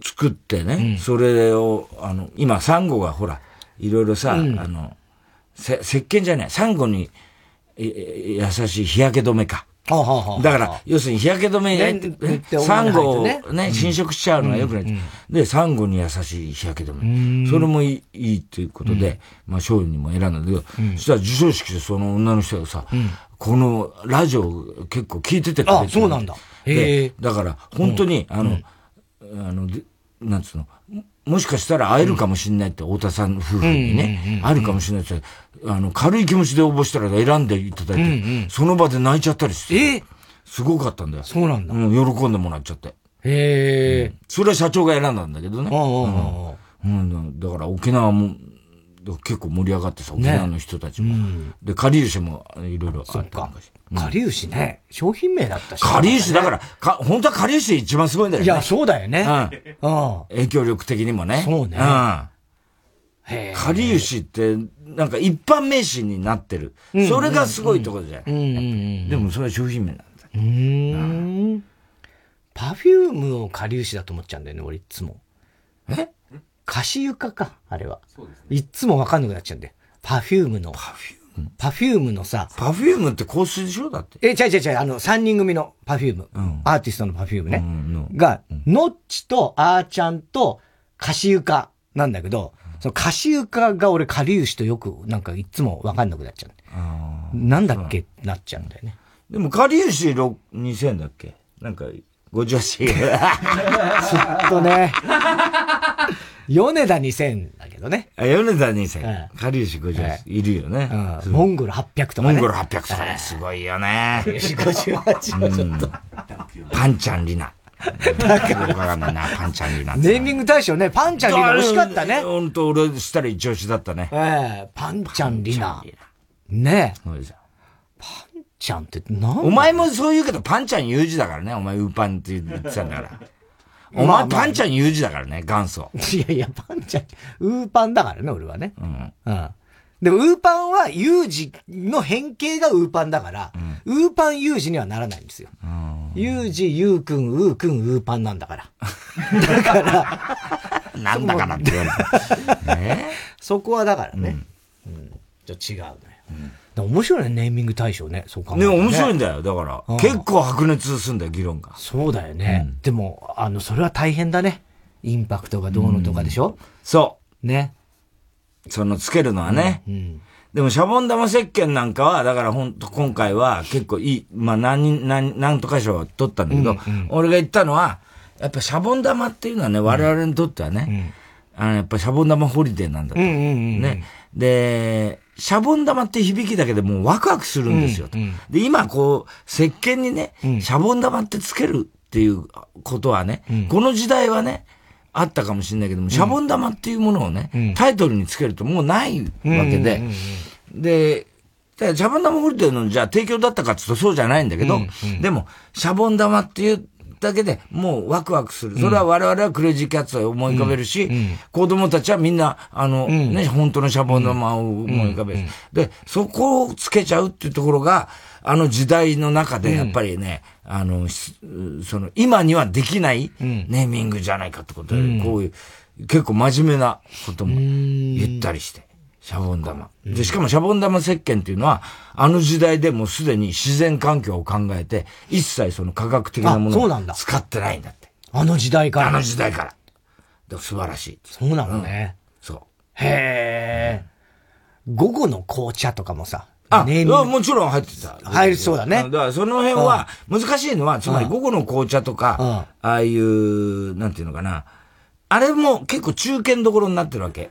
作ってね、うん、それを、あの、今、サンゴがほら、いろいろさ、あの、せ、石鹸じゃない、サンゴに、優しい日焼け止めか。だから、要するに日焼け止めサンゴをね、侵食しちゃうのがよくない。で、サンゴに優しい日焼け止め。それもいいっていうことで、まあ、賞にも選んだんだけど、そしたら授賞式でその女の人がさ、このラジオ結構聞いててくれて。あ、そうなんだ。へえ。だから、本当に、あの、あの、なんつうの、もしかしたら会えるかもしれないって、太田さん夫婦にね、会えるかもしれないって、あの、軽い気持ちで応募したら選んでいただいて、うんうん、その場で泣いちゃったりして。え？ー、すごかったんだよ。そうなんだ。うん、喜んでもらっちゃって。へえ、うん、それは社長が選んだんだけどね。うん、うん、だから沖縄も、結構盛り上がってさ、沖縄の人たちも。で、かりゆしもいろいろあったかし。かりゆしね、商品名だったし。かりゆし、だから、か、本当はかりゆし一番すごいんだよね。いや、そうだよね。うん。影響力的にもね。そうね。うん。かりゆしって、なんか一般名詞になってる。それがすごいところじゃん。でもそれは商品名なんだ。うん。パフュームをかりゆしだと思っちゃうんだよね、俺いつも。え？かしゆか、あれは。そうですね。いつもわかんなくなっちゃうんだよ。 Perfumeの。 PerfumePerfumeのさ。 Perfumeって香水でしょ？だって。え、違う違う違う、あの、三人組の Perfume。うん、アーティストの Perfume ね。うん、が、のっちとあーちゃんとかしゆかなんだけど、そのかしゆかが俺、かりゆしとよく、なんかいつもわかんなくなっちゃう。なんだっけなっちゃうんだよね。でも、かりゆし2000だっけ？なんか、ご女子。ちょっとね。米田2000だけどね。あ、米田2000。かりゆし50、いるよね。モンゴル800とかね。モンゴル800とかね。すごいよね。かりゆし58はちょっと。パンちゃんリナ。だから。わかんないな、パンちゃんリナ。ネーミング大賞ね、パンちゃんリナ惜しかったね。ほんと、俺したら一押しだったね。ええパンちゃんリナ。ねえ。そうですよ。パンちゃんって何お前もそう言うけど、パンちゃん有事だからね。お前ウーパンって言ってたんだから。お前、パンちゃん有事だからね、元祖。いやいや、パンちゃん、ウーパンだからね、俺はね。うん。うん。でも、ウーパンは、ユージの変形がウーパンだから、うん、ウーパンユージにはならないんですよ。ユージ、ユーくん、ウーくん、ウーパンなんだから。だから、なんだからって言われた。ね、そこはだからね。うん。うん、じゃ違うね。うん、面白いね、ネーミング対象ね。そうかね。ね、面白いんだよ。だから、結構白熱すんだよ、議論が。そうだよね。うん、でも、あの、それは大変だね。インパクトがどうのとかでしょ、うん、そう。ね。そのつけるのはね。うん、うん、でも、シャボン玉石鹸なんかは、だからほんと今回は結構いい、まあ何、何、何とか賞を取ったんだけど、うんうん、俺が言ったのは、やっぱシャボン玉っていうのはね、我々にとってはね、あの、やっぱシャボン玉ホリデーなんだと。うんうんうん、ね。で、シャボン玉って響きだけでもうワクワクするんですよと。うんうん、で、今こう、石鹸にね、シャボン玉ってつけるっていうことはね、うん、この時代はね、あったかもしれないけども、シャボン玉っていうものをね、うん、タイトルにつけるともうないわけで、で、シャボン玉ホリデーのじゃあ提供だったかって言うとそうじゃないんだけど、うんうん、でも、シャボン玉っていうだけでもうワクワクする。それは我々はクレイジーキャッツを思い浮かべるし、うん、子供たちはみんな、あの、うん、ね、本当のシャボン玉を思い浮かべる。で、そこをつけちゃうっていうところが、あの時代の中でやっぱりね、あの、その、今にはできないネーミングじゃないかってことで、こういう、結構真面目なことも言ったりして。シャボン玉。で、しかもシャボン玉石鹸っていうのは、あの時代でもすでに自然環境を考えて、一切その科学的なものを使ってないんだって。あの時代から。あの時代から。で素晴らしい。そうなのね。うん、そう。へえ。午後の紅茶とかもさ、あ、ネーもちろん入ってた。入りそうだね。だからその辺は、難しいのは、つまり午後の紅茶とか、ああいう、なんていうのかな。あれも結構中堅どころになってるわけ。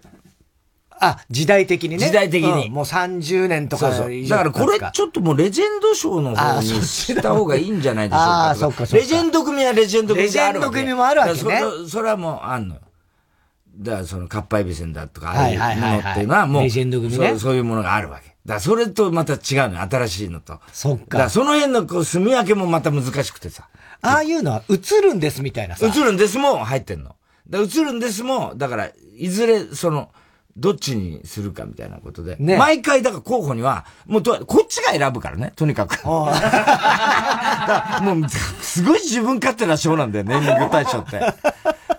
あ、時代的にね。時代的に。うん、もう30年とかそうそうだからこれちょっともうレジェンド賞の方にした方がいいんじゃないでしょうか。あ、そっかそっか。レジェンド組はレジェンド組であるわけ。レジェンド組もあるわけね。そそれはもうあんのよ。だからその、かっぱえびせんだとか、ああいうものっていうのはもう、レジェンド組ねそう。いうものがあるわけ。だそれとまた違うの新しいのと。そっか。だその辺のこう、住み分けもまた難しくてさ。ああいうのは映るんですみたいなさ。映るんですも入ってんの。だ映るんですも、だから、いずれ、その、どっちにするかみたいなことで。ね。毎回、だから候補には、もうと、こっちが選ぶからね、とにかく。もう、すごい自分勝手な賞なんだよ、ネーミング大賞って。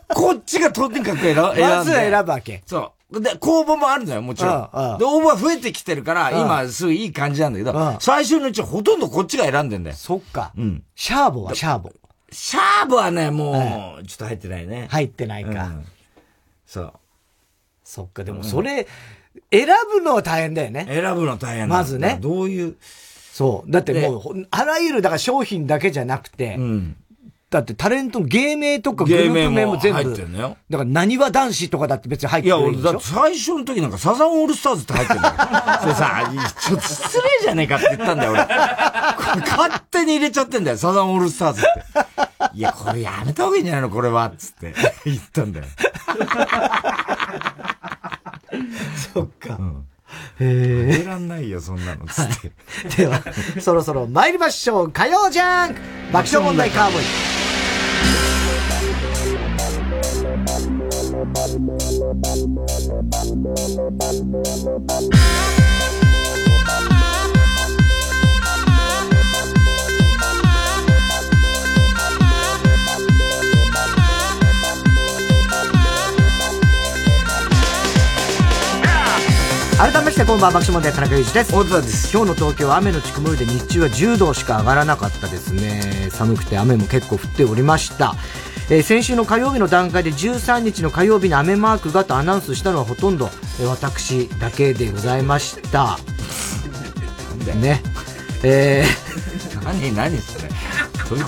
こっちがとにかく選ぶ。まず選ぶわけ。そう。で、公募もあるのよ、もちろん。で、応募は増えてきてるから、今、すごいいい感じなんだけど、最初のうちほとんどこっちが選んでんだよ。そっか。うん。シャーボはシャーボ。シャーボはね、もう、ちょっと入ってないね。入ってないか。そう。そっか、でもそれ、選ぶのは大変だよね。選ぶの大変まずね。どういう？そう。だってもう、あらゆる、だから商品だけじゃなくて、うん、だってタレントの芸名とかグループ名も全部。入ってんのよ。だから、何は男子とかだって別に入ってないいや、俺、だって最初の時なんかサザンオールスターズって入ってんだよ。それさ、ちょっと失礼じゃねえかって言ったんだよ、俺。勝手に入れちゃってんだよ、サザンオールスターズって。いや、これやめた方がいいんじゃないのこれは。つって言ったんだよ。そっか。うん。へえ。らんないよ、そんなの。つって。では、そろそろ参りましょう。火曜じゃん爆笑問題カーボーイ。改めましてこんばんは爆笑問題田中裕二です。大田です。今日の東京は雨のち曇りで日中は10度しか上がらなかったですね。寒くて雨も結構降っておりました。えー、先週の火曜日の段階で13日の火曜日に雨マークがとアナウンスしたのはほとんど、えー、私だけでございました。ね。えー、何何それ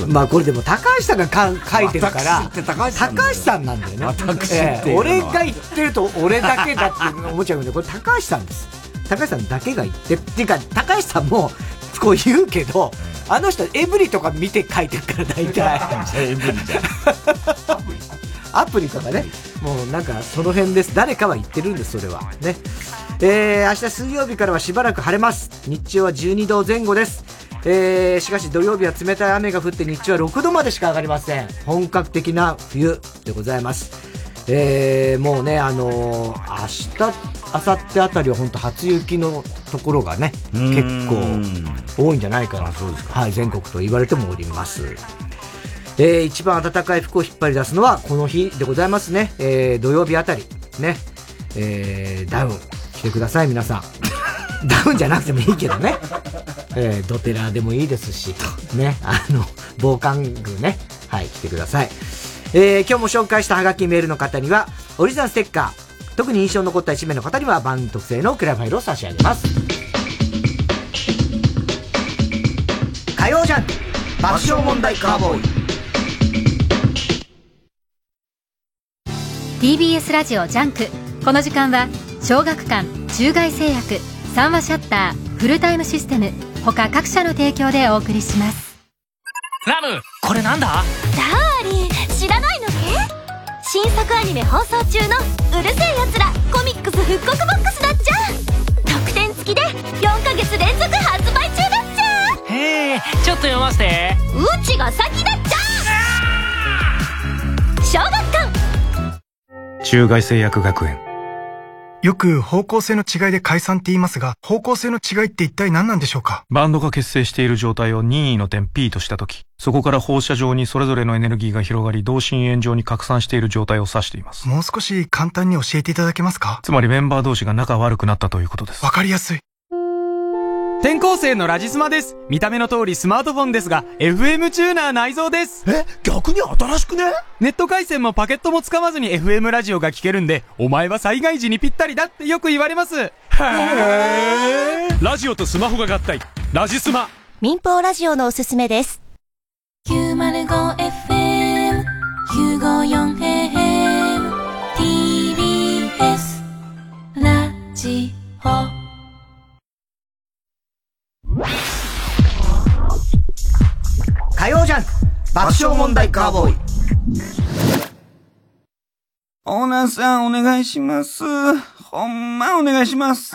まあこれでも高橋さんがか書いてるから、高橋さんなんだよね。私えー、俺が言ってると俺だけだって思っちゃうんで、これ高橋さんです。高橋さんだけが言って、っていうか、高橋さんもこう言うけど、あの人、エブリとか見て書いてるから、大体。エブリじゃん。アプリとかね、もうなんかその辺です。誰かは言ってるんです、それは。ね。えー、明日水曜日からはしばらく晴れます。日中は12度前後です。えー、しかし土曜日は冷たい雨が降って日中は6度までしか上がりません。本格的な冬でございます。えー、もうね、あのー、明日、明後日あたりは本当初雪のところがね、結構多いんじゃないかな。そうですか。はい、全国と言われてもおります。えー、一番暖かい服を引っ張り出すのはこの日でございますね。えー、土曜日あたり。ね。えー、ダウン着てください、皆さん。ダウンじゃなくてもいいけどね。えー、ドテラでもいいですし、ね、あの、防寒具ね、はい、着てください。えー、今日も紹介したハガキメールの方には、オリジナルステッカー、特に印象に残った1名の方には番組特製のクリアファイルを差し上げます。火曜ジャン爆笑問題カーボーイ。TBS ラジオジャンクこの時間は小学館中外製薬三和シヤッターフルタイムシステム他各社の提供でお送りします。ラムこれなんだ？ダーリン知らないのね？新作アニメ放送中の「うるせえやつらコミックス復刻ボックス」だっちゃ。特典付きで4ヶ月連続発売中だっちゃ。へえちょっと読ませて。うちが先だっちゃ。小学館。中外製薬学園よく方向性の違いで解散って言いますが、方向性の違いって一体何なんでしょうか？バンドが結成している状態を任意の点 P としたとき、そこから放射状にそれぞれのエネルギーが広がり、同心円状に拡散している状態を指しています。もう少し簡単に教えていただけますか？つまりメンバー同士が仲悪くなったということです。わかりやすい。転校生のラジスマです。見た目の通りスマートフォンですが、FM チューナー内蔵です。え逆に新しくね？ネット回線もパケットも使わずに FM ラジオが聞けるんで、お前は災害時にぴったりだってよく言われます。へー。ラジオとスマホが合体。ラジスマ。民放ラジオのおすすめです。905FM、954AM、TBS、ラジオ。火曜ジャン爆笑問題カーボーイオーナーさんお願いします。ほんまお願いします。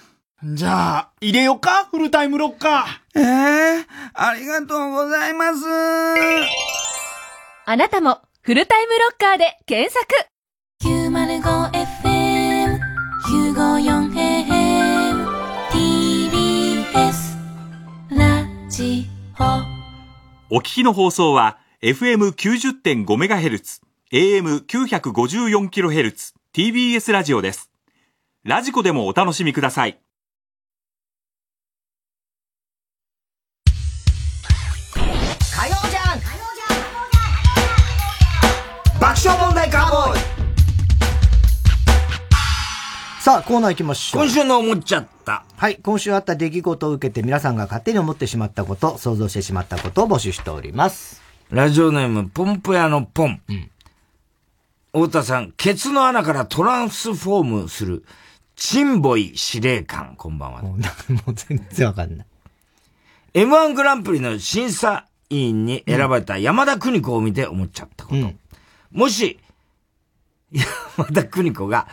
じゃあ、入れよか？フルタイムロッカー。ええー、ありがとうございます。あなたも、フルタイムロッカーで検索 !905FM、954AM、TBS、ラジオ。お聞きの放送は、FM90.5MHz、AM954kHz、TBS ラジオです。ラジコでもお楽しみください。笑問題カーボーイさあ、コーナー行きましょう。今週の思っちゃった。はい、今週あった出来事を受けて皆さんが勝手に思ってしまったこと、想像してしまったことを募集しております。ラジオネーム、ポンプ屋のポン。うん。太田さん、ケツの穴からトランスフォームする、チンボイ司令官、こんばんは。もう、もう全然わかんない。M1 グランプリの審査委員に選ばれた山田邦子を見て思っちゃったこと。うんもし、山田邦子が、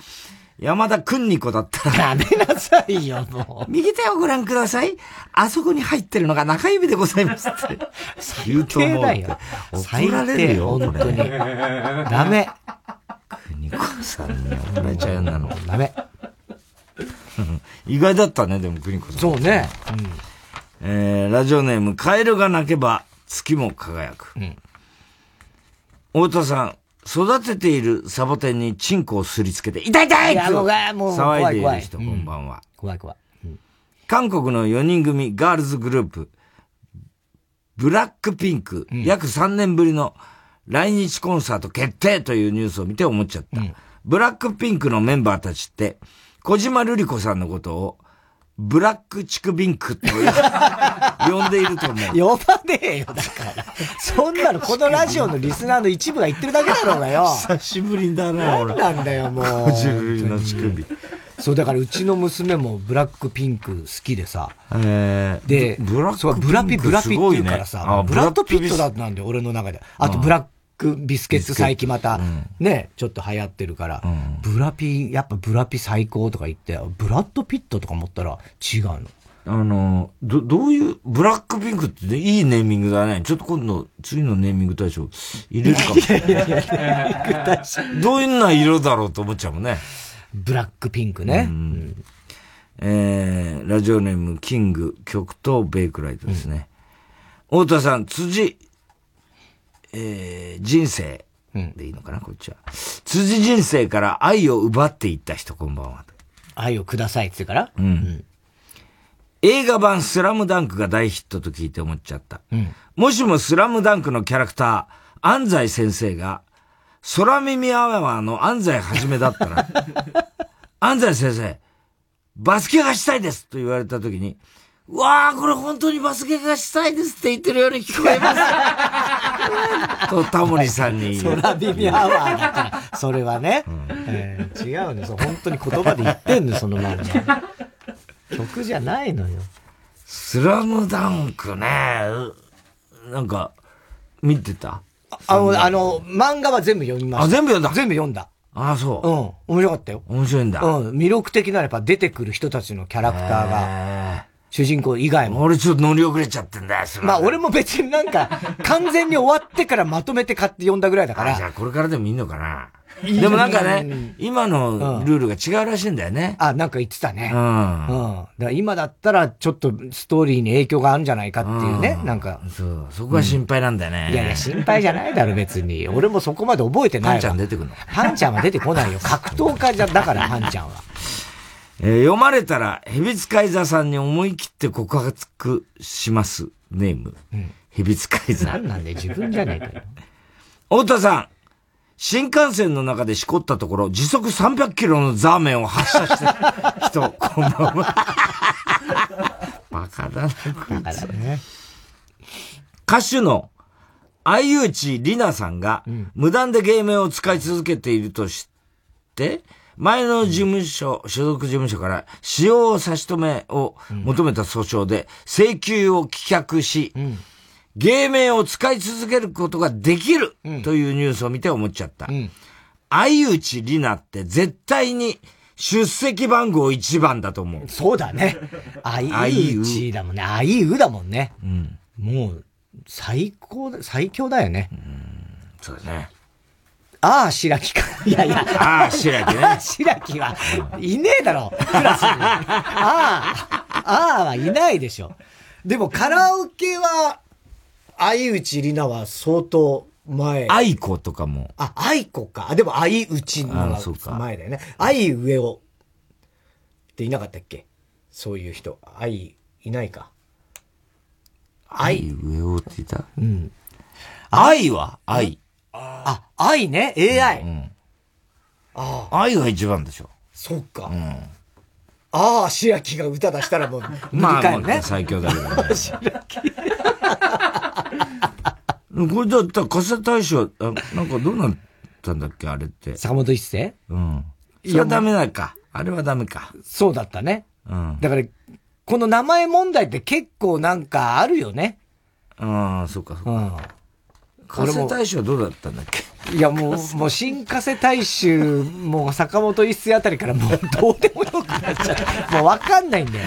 山田邦子だったら。やめなさいよ、もう。右手をご覧ください。あそこに入ってるのが中指でございますって。言うと思う。だよ。怒られるよ、本当に。ダメ。邦子さんに怒られちゃうなの。ダメ。意外だったね、でも邦子さん。そうね。うん、えー、ラジオネーム、カエルが鳴けば月も輝く。うん、太田さん、育てているサボテンにチンコをすりつけて、痛い痛いって騒いでいる人、こんばんは。怖い怖い。韓国の4人組ガールズグループ、ブラックピンク、約3年ぶりの来日コンサート決定というニュースを見て思っちゃった。ブラックピンクのメンバーたちって、小島瑠璃子さんのことを、ブラックチクビンクと呼んでいると思う。呼ばねえよ、だから。そんなの、このラジオのリスナーの一部が言ってるだけだろうがよ。久しぶりだな、俺。なんだよ、もう。小島瑠璃の乳首。そう、だからうちの娘もブラックピンク好きでさ。えー、で、ブラックブラピ、ブラピって言うからさ、ブラッドピットだなんで、俺の中で。あと、ブラックビスケッツ最近また、ね、ちょっと流行ってるから、ブラピ、やっぱブラピ最高とか言って、ブラッドピットとか思ったら違うの？あの、ど、どういう、ブラックピンクって、ね、いいネーミングだね。ちょっと今度、次のネーミング大賞入れるかも。いやいやいや、どういうな色だろうと思っちゃうもんね。ブラックピンクね。うん、えー、ラジオネーム、キング、極東ベイクライトですね。うん、太田さん、辻、えー、人生でいいのかな、こっちは。辻人生から愛を奪っていった人、こんばんは。愛をくださいって言うから？うん。うん、映画版スラムダンクが大ヒットと聞いて思っちゃった。うん、もしもスラムダンクのキャラクター、安西先生が空耳アワーの安西はじめだったら、安西先生、バスケがしたいですと言われたときに、うわあ、これ本当にバスケがしたいですって言ってるように聞こえます。と、タモリさんに。空耳アワーだから、それはね。うん、えー、違うね。本当に言葉で言ってんの、そのまま。曲じゃないのよ。スラムダンクね、なんか、見てた？あの、あの、漫画は全部読みました。あ、全部読んだ？全部読んだ。ああ、そう。うん。面白かったよ。面白いんだ。うん。魅力的なやっぱ出てくる人たちのキャラクターが。主人公以外も。俺ちょっと乗り遅れちゃってんだよ、まあ俺も別になんか、完全に終わってからまとめて買って読んだぐらいだから。じゃあこれからでもいいのかな。でもなんかね、今のルールが違うらしいんだよね。あ、なんか言ってたね。うん。うん。だ今だったらちょっとストーリーに影響があるんじゃないかっていうね、なんか。そう、そこが心配なんだよね。いやいや、心配じゃないだろ、別に。俺もそこまで覚えてないパンちゃん出てくるの？パンちゃんは出てこないよ。格闘家じゃ、だからパンちゃんは。えー、読まれたら、蛇使い座さんに思い切って告白します。ネーム。うん。蛇使い座。なんなんで自分じゃねえかよ。太田さん。新幹線の中でしこったところ、時速300キロのザーメンを発射した人、こんばんは。バカだな、こいつ。ね、歌手の相内里奈さんが、無断で芸名を使い続けているとして、前の事務所、所属事務所から使用差し止めを求めた訴訟で請求を棄却し、うん芸名を使い続けることができるというニュースを見て思っちゃった。うん、相内里奈って絶対に出席番号1番だと思う。そうだね。相内だもんね。相うだもんね。うん、もう、最高、最強だよね。うん、そうだね。ああ、白木か。いやいや。ああ、白木ね。白木は、いねえだろ。クラスに。ああ、ああはいないでしょ。でもカラオケは、相内里奈は相当前。愛子とかも。あ、愛子か。でも相内の前だよね。愛上を。っていなかったっけ？そういう人。愛、いないか。愛上をって言った？うん。愛は？愛。あ、愛ね。AI。うん。ああ。愛が一番でしょ。そっか。うん。ああ、白木が歌出したらもう。まあ、最強だけどね。白木。これだったら、加瀬大将、あなんかどうなったんだっけあれって。坂本一世うん。それはダメだか。あれはダメか。そうだったね。うん。だから、この名前問題って結構なんかあるよね。ああ、そうか、そうか。うん。加瀬大将どうだったんだっけいや、もう、もう、新加瀬大衆、もう、坂本一世あたりからもう、どうでもよくなっちゃう。もう、わかんないんだよ。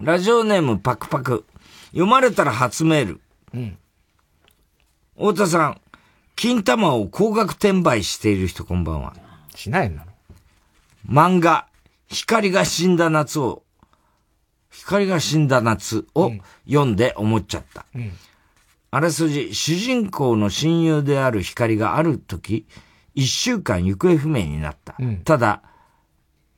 ラジオネームパクパク。読まれたら初メール。うん。太田さん、金玉を高額転売している人こんばんは。しないの漫画、光が死んだ夏を、光が死んだ夏を読んで思っちゃった。うん、あらすじ、主人公の親友である光がある時、一週間行方不明になった。うん、ただ、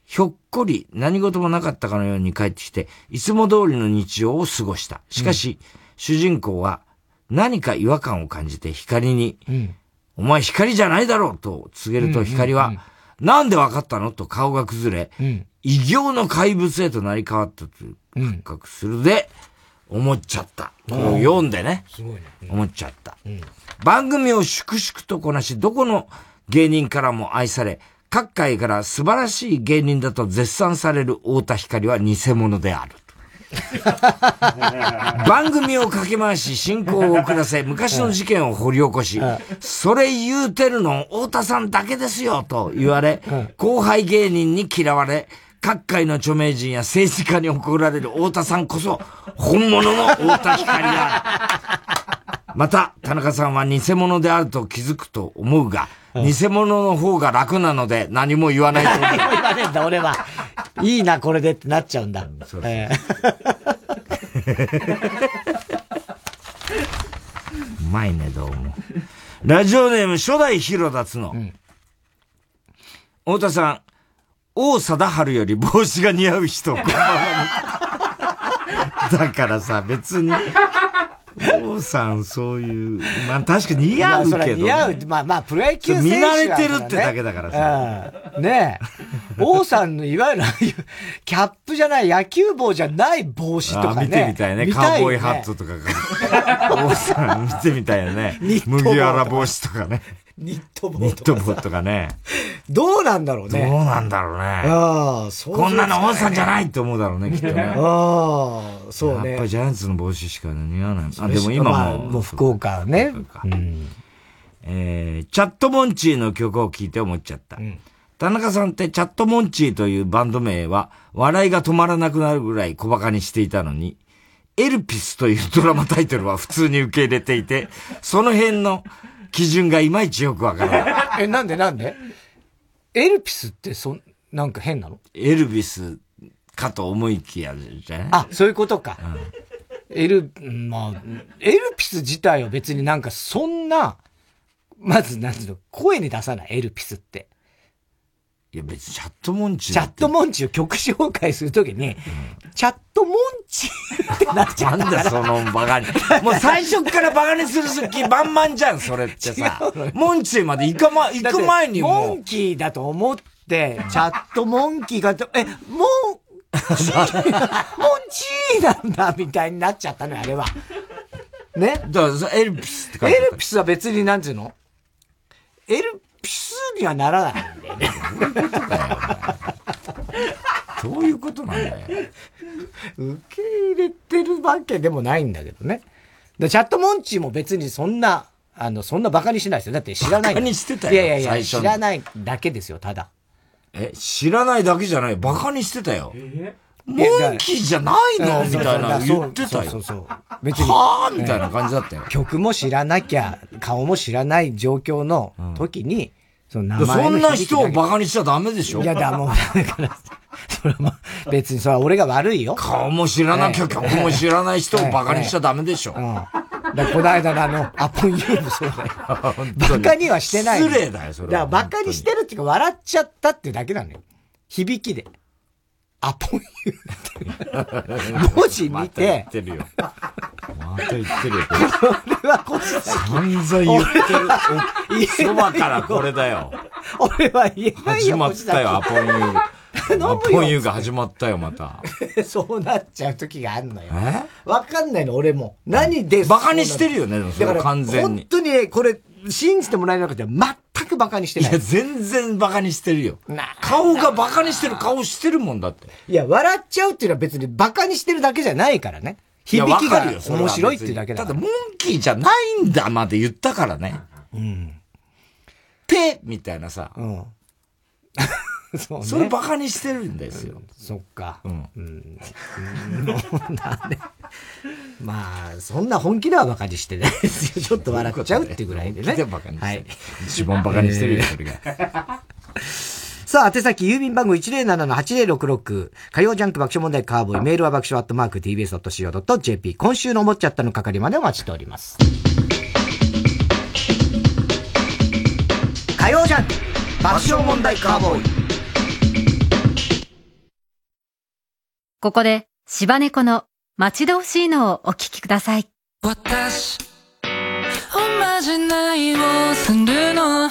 ひょっこり何事もなかったかのように帰ってきて、いつも通りの日常を過ごした。しかし、うん、主人公は何か違和感を感じて光に、うん。お前光じゃないだろうと告げると光は、なんでわかったの？と顔が崩れ、うん。異形の怪物へとなり変わったといううん。感覚するで、思っちゃった。これを読んでね、すごいね。思っちゃった。うん。番組を粛々とこなし、どこの芸人からも愛され、各界から素晴らしい芸人だと絶賛される太田光は偽物である。番組をかけ回し、進行を遅らせ、昔の事件を掘り起こし、それ言うてるの太田さんだけですよ、と言われ、後輩芸人に嫌われ、各界の著名人や政治家に怒られる太田さんこそ、本物の太田光だ。また、田中さんは偽物であると気づくと思うが、偽物の方が楽なので何も言わないと思う。何も言わねえんだ、俺は。いいな、これでってなっちゃうんだ。え うまいね、どうも。ラジオネーム初代広田つの。太田さん、王貞治より帽子が似合う人、こんばんはだからさ、別に、王さん、そういう、まあ確かに似合うけど、似合う。まあまあ、プロ野球選手見慣れはてるってだけだからさ。うんねえ。王さんのいわゆるキャップじゃない、野球帽じゃない帽子とかね。あ見てみたいね。カーボーイハットとかが。王さん見てみたい よね。麦わら帽子とかね。ニット帽ニット帽とかね。どうなんだろうね。どうなんだろうね。ああ、そうこんなの王さんじゃないって思うだろうね、きっとね。ああ、そうね。やっぱりジャイアンツの帽子しか似合わない。あ、でも今も。もう福岡ね。えー、チャットモンチーの曲を聴いて思っちゃった。田中さんってチャットモンチーというバンド名は笑いが止まらなくなるぐらい小馬鹿にしていたのに、エルピスというドラマタイトルは普通に受け入れていて、その辺の基準がいまいちよくわからない。え、なんでなんで？エルピスってそん、なんか変なの？エルビスかと思いきやじゃない？あ、そういうことか。エル、まあ、エルピス自体は別になんかそんな、まずなんていうの、声に出さない、エルピスって。いや別にチャットモンチー。チャットモンチーを曲紹介するときに、チャットモンチーってなっちゃなんだそのバカに。もう最初からバカにする気満々じゃん、それってさ。モンチーまで行かま、行く前にもモンキーだと思って、チャットモンキーが、え、モン、チー、モンチーなんだ、みたいになっちゃったのよ、あれは。ね？だから、エルピスって書いエルピスは別になんていうの？エルピスにはならないんだよね。どういうことなんだよ。受け入れてるわけでもないんだけどね。でチャットモンチーも別にそんな、あの、そんな馬鹿にしないですよ。だって知らない。馬鹿にしてたよいやいやいや、知らないだけですよ、ただ。え、知らないだけじゃない。バカにしてたよ。モンキーじゃないの？みたいな言ってたよ。そうそう。別に。はぁみたいな感じだったよ。曲も知らなきゃ、顔も知らない状況の時に、その名前のそんな人を響きだけバカにしちゃダメでしょ？いや、だ、もう、だから、それは別にそれは俺が悪いよ。顔も知らなきゃ曲も知らない人をバカにしちゃダメでしょ？うん。だこの間のあの、アポンユーもそうだよ。バカにはしてない。失礼だよそれはだからバカにしてるっていうか、笑っちゃったっていうだけなのよ。響きで。アポンユーって。文字見て。また言ってるよ。また言ってるよ。俺はこ散散々言ってる。そばからこれだよ。俺は言えないよ。始まったよ、アポンユー。アポンユーが始まったよ、また。そうなっちゃう時があるのよ。え？わかんないの、俺も。何でバカにしてるよね、それはだから完全に本。当にね、これ、信じてもらえなくて全くバカにしてない。いや、全然バカにしてるよ。顔がバカにしてる顔してるもんだって。いや、笑っちゃうっていうのは別にバカにしてるだけじゃないからね。響きが面白いっていうだけだ。ただ、モンキーじゃないんだまで言ったからね。うん。ペみたいなさ。うん。そうね。それバカにしてるんですよ。そっか。うん。うん。なんで まあ、そんな本気ではバカにしてないですよ。ちょっと笑っちゃうっていうぐらいでね。でバカにしてるはい。一番バカにしてるよ、それが。さあ、宛先、郵便番号107-8066、火曜ジャンク爆笑問題カーボーイ、メールは爆笑アットマーク tbs.co.jp、今週の思っちゃったの係までお待ちしております。火曜ジャンク爆笑問題カーボーイ。ここで、柴猫の待ち遠しいのをお聞きください。私おまじないをするの。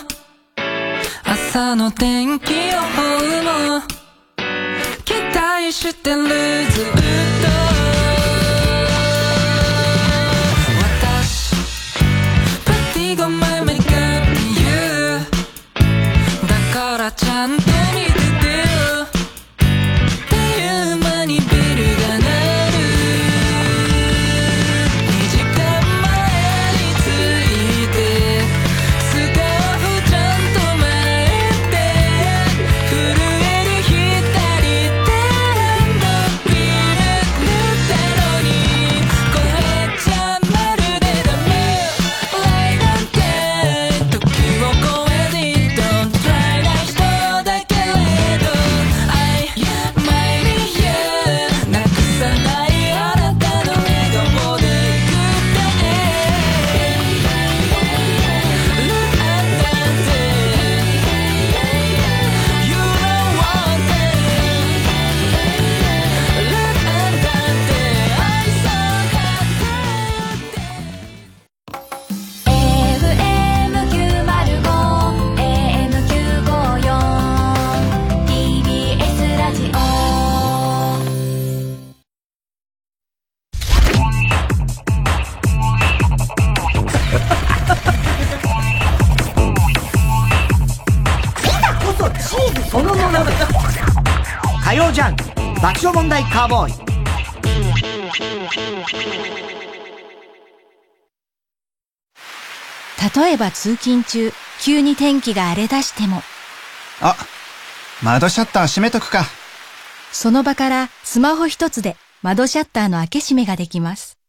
朝の天気予報も期待してるずっと。火曜ジャンク爆笑問題カーボーイ例えば通勤中、急に天気が荒れ出しても、あ、窓シャッター閉めとくか。その場からスマホ一つで窓シャッターの開け閉めができます。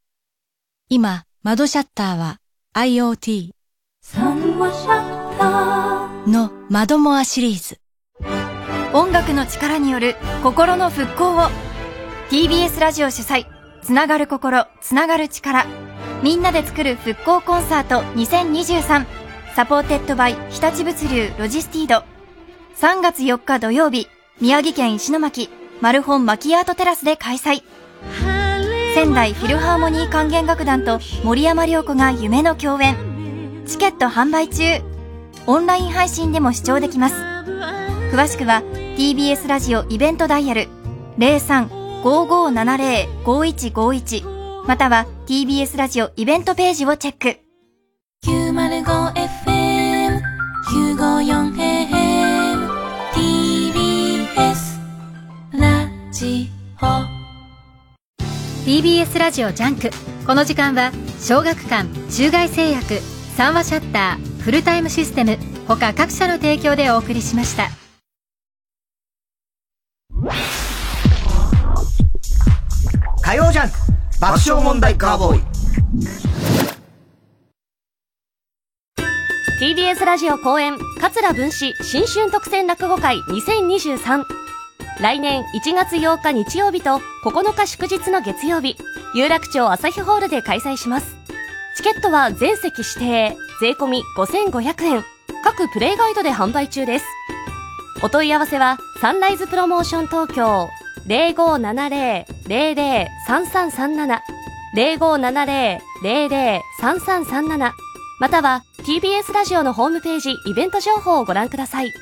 今、窓シャッターは IoT の窓モアシリーズ。音楽の力による心の復興を。TBS ラジオ主催。つながる心つながる力。みんなで作る復興コンサート2023 supported by 日立物流ロジスティード。3月4日土曜日宮城県石巻マルホンマキアートテラスで開催。仙台フィルハーモニー管弦楽団と森山良子が夢の共演。チケット販売中。オンライン配信でも視聴できます。詳しくは TBS ラジオイベントダイヤル03-5570-5151または TBS ラジオイベントページをチェック。905FM954AM TBS ラジオ。TBS ラジオジャンク。この時間は小学館中外製薬三話シャッターフルタイムシステム他各社の提供でお送りしました火曜ジャンク爆笑問題カーボーイ。TBS ラジオ公演桂文史新春特選落語会2023来年1月8日日曜日と9日祝日の月曜日有楽町朝日ホールで開催します。チケットは全席指定税込5500円。各プレイガイドで販売中です。お問い合わせはサンライズプロモーション東京0570-003337 0570-003337または TBS ラジオのホームページイベント情報をご覧ください。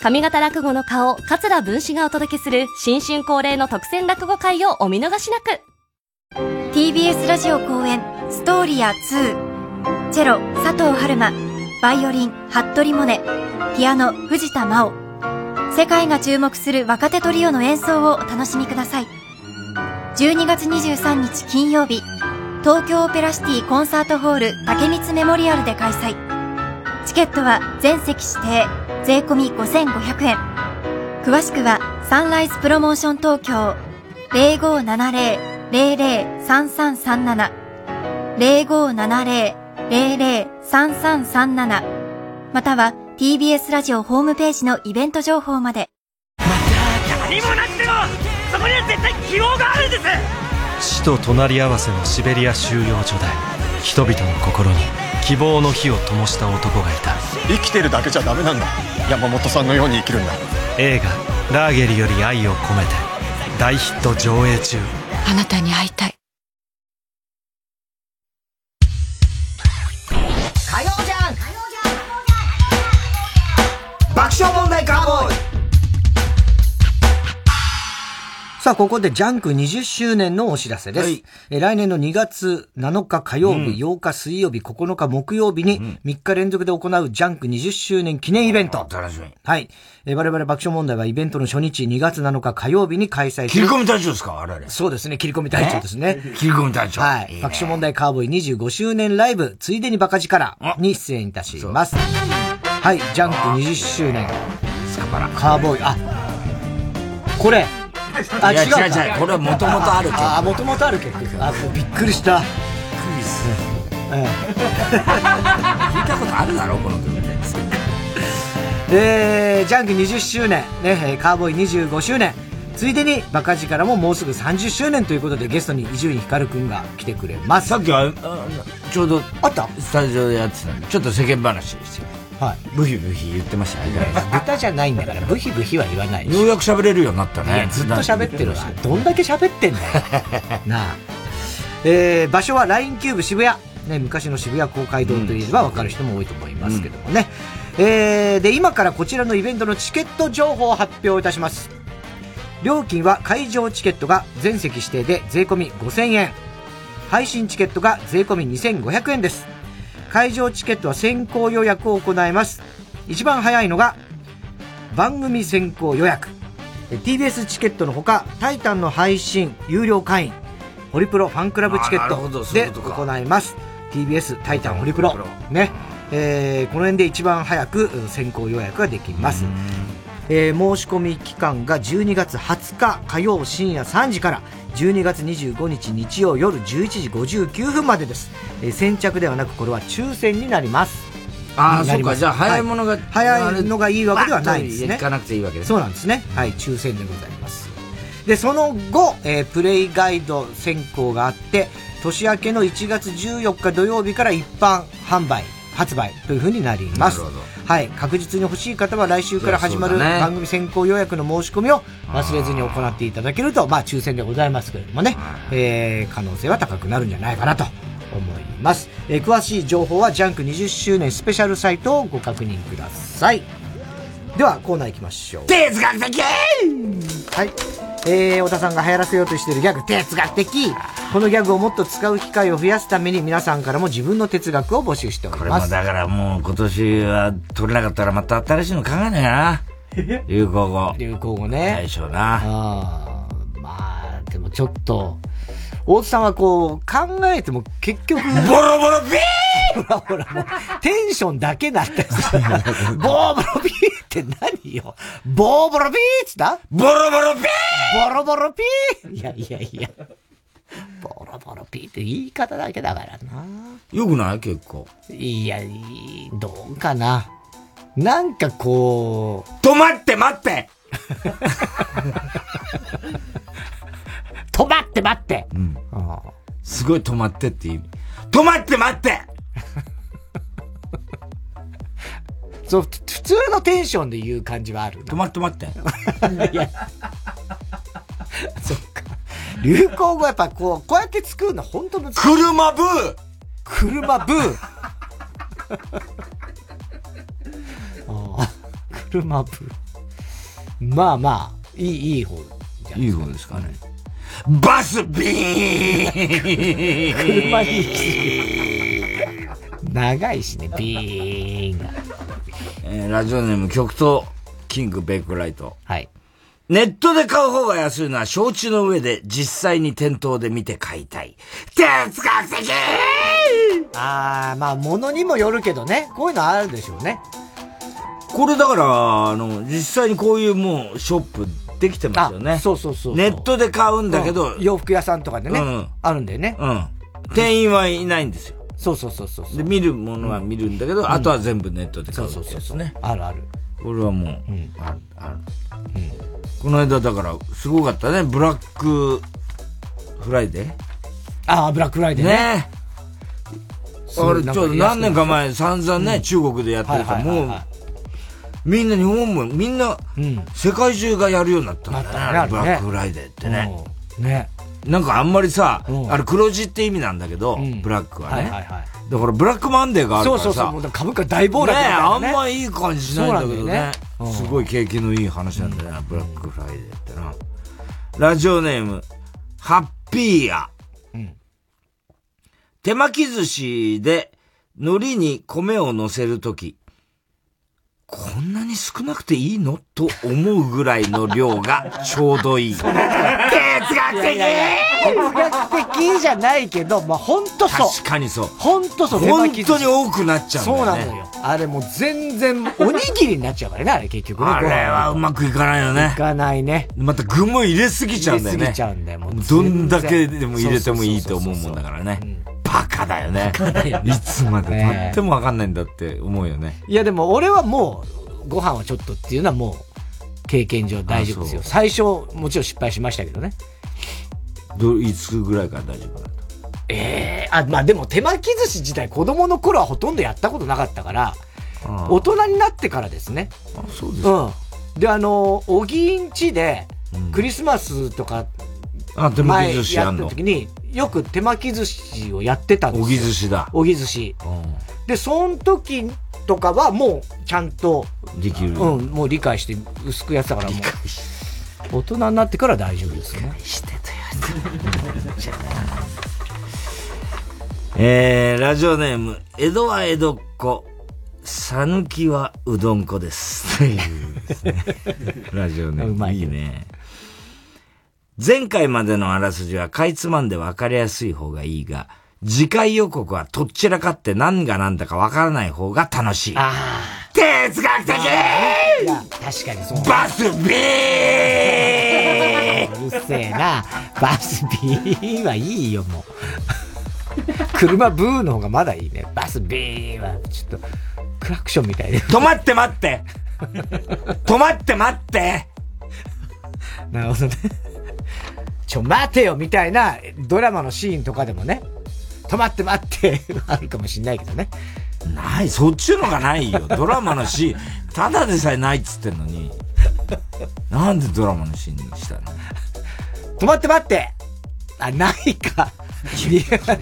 上方落語の顔桂文史がお届けする新春恒例の特選落語会をお見逃しなく。TBS ラジオ公演ストーリア2チェロ佐藤春馬バイオリン服部モネピアノ藤田真央。世界が注目する若手トリオの演奏をお楽しみください。12月23日金曜日東京オペラシティコンサートホール竹光メモリアルで開催。チケットは全席指定税込5500円。詳しくはサンライズプロモーション東京0570-003337 0570-003337または TBS ラジオホームページのイベント情報まで。何もなくてもそこには絶対希望があるんです。死と隣り合わせのシベリア収容所で人々の心に希望の火を灯した男がいた。生きてるだけじゃダメなんだ。山本さんのように生きるんだ。映画「ラーゲリより愛を込めて」大ヒット上映中。あなたに会いたい。爆笑問題カーボーイさあ、ここでジャンク20周年のお知らせです。えー来年の2月7日火曜日、8日水曜日、9日木曜日に3日連続で行うジャンク20周年記念イベント。楽しみ。はい。えー我々爆笑問題はイベントの初日2月7日火曜日に開催切り込み隊長ですか？我々。そうですね、切り込み隊長ですね。切り込み隊長。はい。爆笑問題カーボーイ25周年ライブ、ついでにバカ力に出演いたします。はい、ジャンク20周年。カーボーイ、あ、これ。あ、違うか。違う違うこれは元々ある曲あ、もともとある曲。あ、びっくりした。びっくりすえ 聞いたことあるだろこの曲。え えー、ジャンク20周年、ね、えーカーボーイ25周年、ついでにバカ力ももうすぐ30周年ということでゲストに伊集院光くんが来てくれます。さっきは、あちょうど、あった？スタジオでやってたんで、ちょっと世間話ですよ。はい。ブヒブヒ言ってましたね。豚じゃないんだから、ブヒブヒは言わないしようやく喋れるようになったねいや。ずっと喋ってるわ。どんだけ喋ってんだよ。なあ。えー、場所は LINE キューブ渋谷。ね、昔の渋谷公会堂といえば分かる人も多いと思いますけどもね。えー、で、今からこちらのイベントのチケット情報を発表いたします。料金は会場チケットが全席指定で税込み5000円。配信チケットが税込み2500円です。会場チケットは先行予約を行います。一番早いのが番組先行予約。え TBS チケットのほか、タイタンの配信、有料会員、ホリプロファンクラブチケットで行います。TBS タイタンホリプロ。ね。えーこの辺で一番早くうん先行予約ができます。えー申し込み期間が12月20日火曜深夜3時から12月25日日曜夜11時59分までです。えー先着ではなくこれは抽選になります。ああ、そうか。じゃあ、早いものが、は早いのがいいわけではないですね。行かなくていいわけです。そうなんですね。はい、抽選でございます。で、その後、えープレイガイド選考があって、年明けの1月14日土曜日から一般販売、発売というふうになります。なるほどはい、確実に欲しい方は来週から始まる番組先行予約の申し込みを忘れずに行っていただけると、まあ抽選でございますけれどもね、えー可能性は高くなるんじゃないかなと思います。えー詳しい情報はジャンク20周年スペシャルサイトをご確認ください。では、コーナー行きましょう。哲学的はい。えー、小田さんが流行らせようとしているギャグ、哲学的このギャグをもっと使う機会を増やすために皆さんからも自分の哲学を募集しておりこれます。もだからもう今年は取れなかったらまた新しいの考えなきゃな。流行語。流行語ね。最初な。あーまあ、でもちょっと、大津さんはこう、考えても結局、ボロボロビー ほらほら、もう、テンションだけなってさ、ボーボロビーって何よ？ボーボロビーっつったボロボロビーボロボロピーいやいやいや。ボロボロピーって言い方だけだからな。よくない？結構。いや、いいどうかな。なんかこう。止まって待って止まって待ってうん。すごい止まってって意味。止まって待ってそう、ふ普通のテンションで言う感じはある止まって待って。いや、そっか。流行語やっぱこう、こうやって作るの本当難しい。車ブ ー車ブーああ車ブー。まあまあ、いい、いい方。いい方ですかね。バスビーン車に長いしね、ビーンが。えーラジオネーム極東キングベイクライト。はい。ネットで買う方が安いのは承知の上で実際に店頭で見て買いたい。哲学的ああ、まあ、物にもよるけどね。こういうのあるでしょうね。これだから、あの、実際にこういうもうショップできてますよね。そうそうそうそうネットで買うんだけど、うん洋服屋さんとかでね、うんあるんだよね。うん。店員はいないんですよ。そうそうそうそう。で、見るものは見るんだけど、うんあとは全部ネットで買うそうそうですね。あるある。これはもう、ある、ある。この間だから、すごかったね。ブラックフライデーああ、ブラックフライデーね。ねあれ、ちょっと何年か前、散々ね、中国でやってるから、はいはいはいもう、みんな日本も、みんな、世界中がやるようになったんだね。ブラックフライデーってね。うんね。なんかあんまりさ、あれ黒字って意味なんだけど、ブラックはね。だからブラックマンデーがあるからさ。そうそうそう株価大暴落ね。あんまいい感じしないんだけどね。すごい景気のいい話なんだよな、ブラックフライデーってな。ラジオネーム、ハッピーや。手巻き寿司で海苔に米を乗せるとき、こんなに少なくていいの？と思うぐらいの量がちょうどいい。哲学的哲学的じゃないけど、まあ本当そう。確かにそう。本当そう。本当に多くなっちゃうんだよね。そうなのよ。あれもう全然、おにぎりになっちゃうからね、あれ結局ね。あれはうまくいかないよね。いかないね。また具も入れすぎちゃうんだよね。入れすぎちゃうんだよもうどんだけでも入れてもいいと思うもんだからね。バカだよね。いつまで経ってもわかんないんだって思うよね。いやでも俺はもう、ご飯はちょっとっていうのはもう、経験上大丈夫ですよ。最初、もちろん失敗しましたけどね。どいつぐらいから大丈夫なのええあ、まあでも手巻き寿司自体子供の頃はほとんどやったことなかったから、大人になってからですね。あ、そうですうん。で、あの、おぎんちで、クリスマスとか、あ手巻き寿司やった時に、よく手巻き寿司をやってたんですよ。おぎ寿司だ。おぎ寿司。で、その時とかはもう、ちゃんと、できる。うん、もう理解して薄くやってたからもう、大人になってから大丈夫ですね。してた えー、ラジオネーム、江戸は江戸っ子、さぬきはうどん粉です。というですねラジオネーム。いいね。前回までのあらすじはかいつまんで分かりやすい方がいいが、次回予告はとっちらかって何が何だか分からない方が楽しい。哲学的いや、確かにそう。バスビーうるせえな。バスビーはいいよ、もう。車ブーの方がまだいいね。バスビーは、ちょっと、クラクションみたいで。止まって待って止まって待ってなるほどね。ちょ、待てよみたいなドラマのシーンとかでもね、止まって待って、あるかもしんないけどね。ない、そっちのがないよ。ドラマのシーン、ただでさえないっつってんのに。なんでドラマのシーンにしたの？止まって待ってあ、ないか。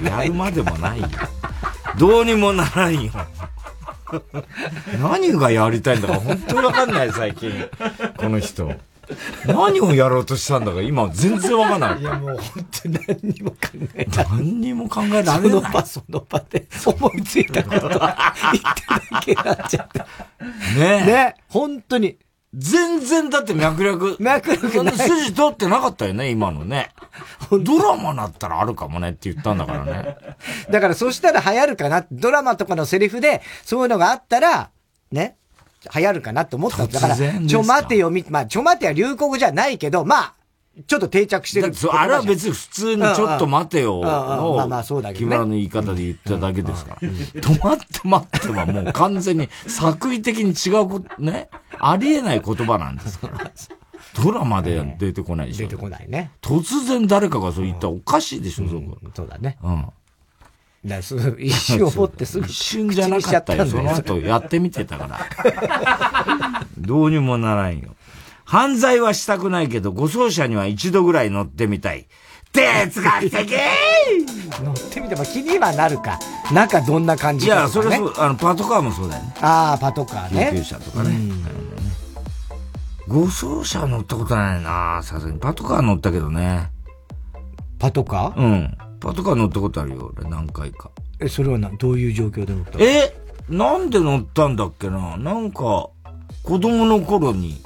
やるまでもないよ。どうにもならんよ。何がやりたいんだか本当にわかんない、最近。この人。何をやろうとしたんだか今全然わかんない。いやもう本当に何にも考えない。何にも考えられない。その場その場で思いついたこと 言っただけになっちゃった。ねね本当に。全然だって脈絡。脈絡ない筋通ってなかったよね、今のね。ドラマだったらあるかもねって言ったんだからね。だからそしたら流行るかな。ドラマとかのセリフでそういうのがあったら、ね、流行るかなって思ったんだからちょ待てよ、み、まあ、ちょ待ては流行語じゃないけど、まあ、ちょっと定着してるあれは別に普通にちょっと待てようんうんうんまあまあのそうだけどね木村の言い方で言っただけですから。止まって待ってはもう完全に作為的に違うこと、ね？ありえない言葉なんですから。ドラマで出てこないでしょ。出てこないね。突然誰かがそう言ったらおかしいでしょ、そこ。そうだね。うん。だ一瞬思ってすぐ一瞬じゃなかったよ。その後やってみてたから。どうにもならんよ。犯罪はしたくないけど、護送車には一度ぐらい乗ってみたい。哲学的乗ってみても気にはなるか。中どんな感いじかとか、や、ね。それそう、あの、パトカーもそうだよね。ああ、パトカーね。救急車とかね。護送車乗ったことないなさすがに。パトカー乗ったけどね。パトカー？うん。パトカー乗ったことあるよ、俺、何回か。え、それはな、どういう状況で乗ったえなんで乗ったんだっけな？なんか、子供の頃に、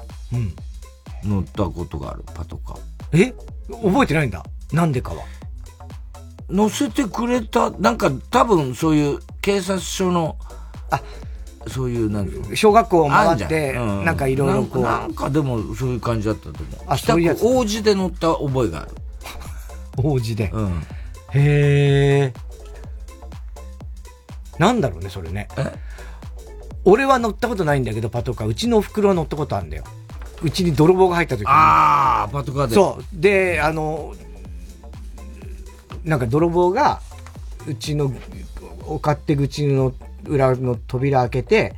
乗ったことがある、パトカー。え？覚えてないんだ。なんでかは？乗せてくれた、なんか多分そういう警察署の、あ、そういう、なん小学校を回って、うなんかいろいろこう。なんかでもそういう感じだったと思う。あそういうやつ王子で乗った覚えがある。王子で。うん。へえ。なんだろうね、それね。俺は乗ったことないんだけど、パトカー。うちのお袋は乗ったことあるんだよ。うちに泥棒が入った時に。ああ、パトカーで。そう。で、あの、なんか泥棒が、うちの、お勝手口の裏の扉開けて、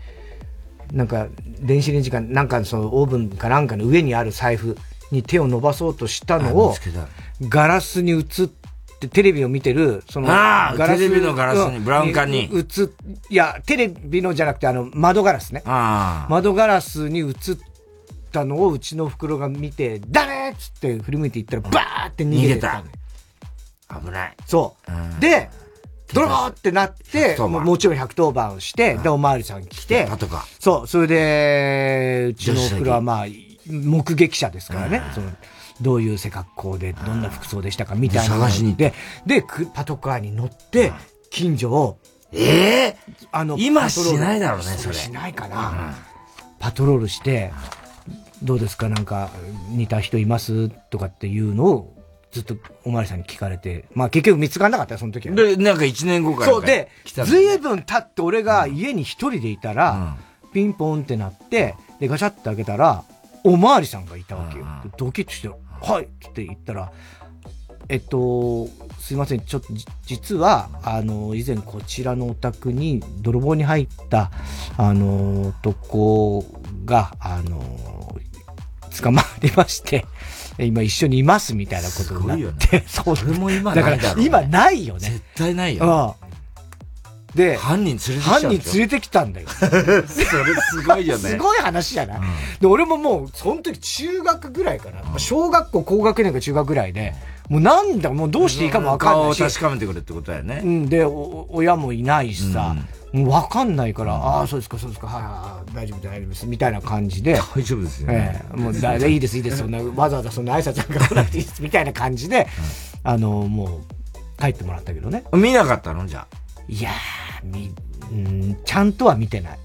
なんか、電子レンジか、なんかそのオーブンかなんかの上にある財布に手を伸ばそうとしたのを、ガラスに映って、テレビを見てる、その、ああテレビのガラスにブラウン管に。映っ、いや、テレビのじゃなくて、あの、窓ガラスね。窓ガラスに映ったのをうちの袋が見て、誰っつって振り向いていったら、バーって逃げてた。危ない。そう。で、ドローってなって、110番ももちろん110番をして、で、おまわりさん来て、そう、それで、うちのお袋はまあ、目撃者ですからね、その、どういう背格好で、どんな服装でしたかみたいな探しに行っで、で、くパトカーに乗って、近所を、ええあの、今しないだろうねそれ。しないかな。パトロールして、どうですか？なんか、似た人います？とかっていうのを、ずっとおまわりさんに聞かれて、まあ結局見つからなかったよ、その時は。で、なんか1年後から。そうでずいぶん経って俺が家に一人でいたら、ピンポンってなって、で、ガチャって開けたら、おまわりさんがいたわけよ。でドキッとして、はいって言ったら、えっと、すいません、ちょっとじ、実は、あの、以前こちらのお宅に泥棒に入った、あの、男が、あの、捕まりまして、今一緒にいますみたいなことになって、そう。それも今だからないだろうね今ないよね。絶対ないよ。うん。で、犯人連れてきた犯人連れてきたんだよ。それすごいよね。すごい話じゃない、で、俺ももう、その時中学ぐらいかな。まあ小学校高学年か中学ぐらいで、もうなんだ、もうどうしていいかもわかんないし。顔を確かめてくれってことだよね。うん、で、お親もいないしさ、もうわかんないから、ああ、そうですか、そうですか、はいはいはい、大丈夫です、大丈夫です、みたいな感じで。大丈夫ですよね。ええ。もうだ、いいです、いいです、そんな、わざわざそんな挨拶なんか来なくていいです、みたいな感じで、あの、もう、帰ってもらったけどね。見なかったの？じゃあ。いやー、み、うん、ちゃんとは見てない。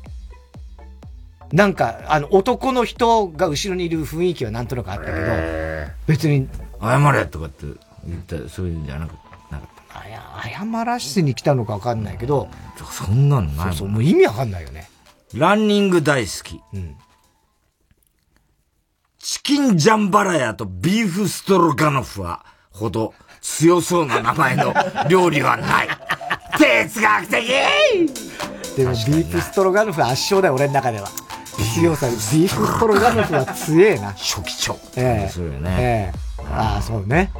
なんか、あの、男の人が後ろにいる雰囲気はなんとなくあったけど、別に。謝れとかって言った、そういうんじゃなくなかっあや謝らしに来たのかわかんないけど、そんなのないそうそう、もう意味わかんないよね。ランニング大好き。チキンジャンバラヤとビーフストロガノフはほど強そうな名前の料理はない。哲学的でも、ビーフストロガノフ圧勝だよ、俺の中では。強さ、ビーフストロガノフは強えな。初期長。ええそうよね。ええああ、そうね。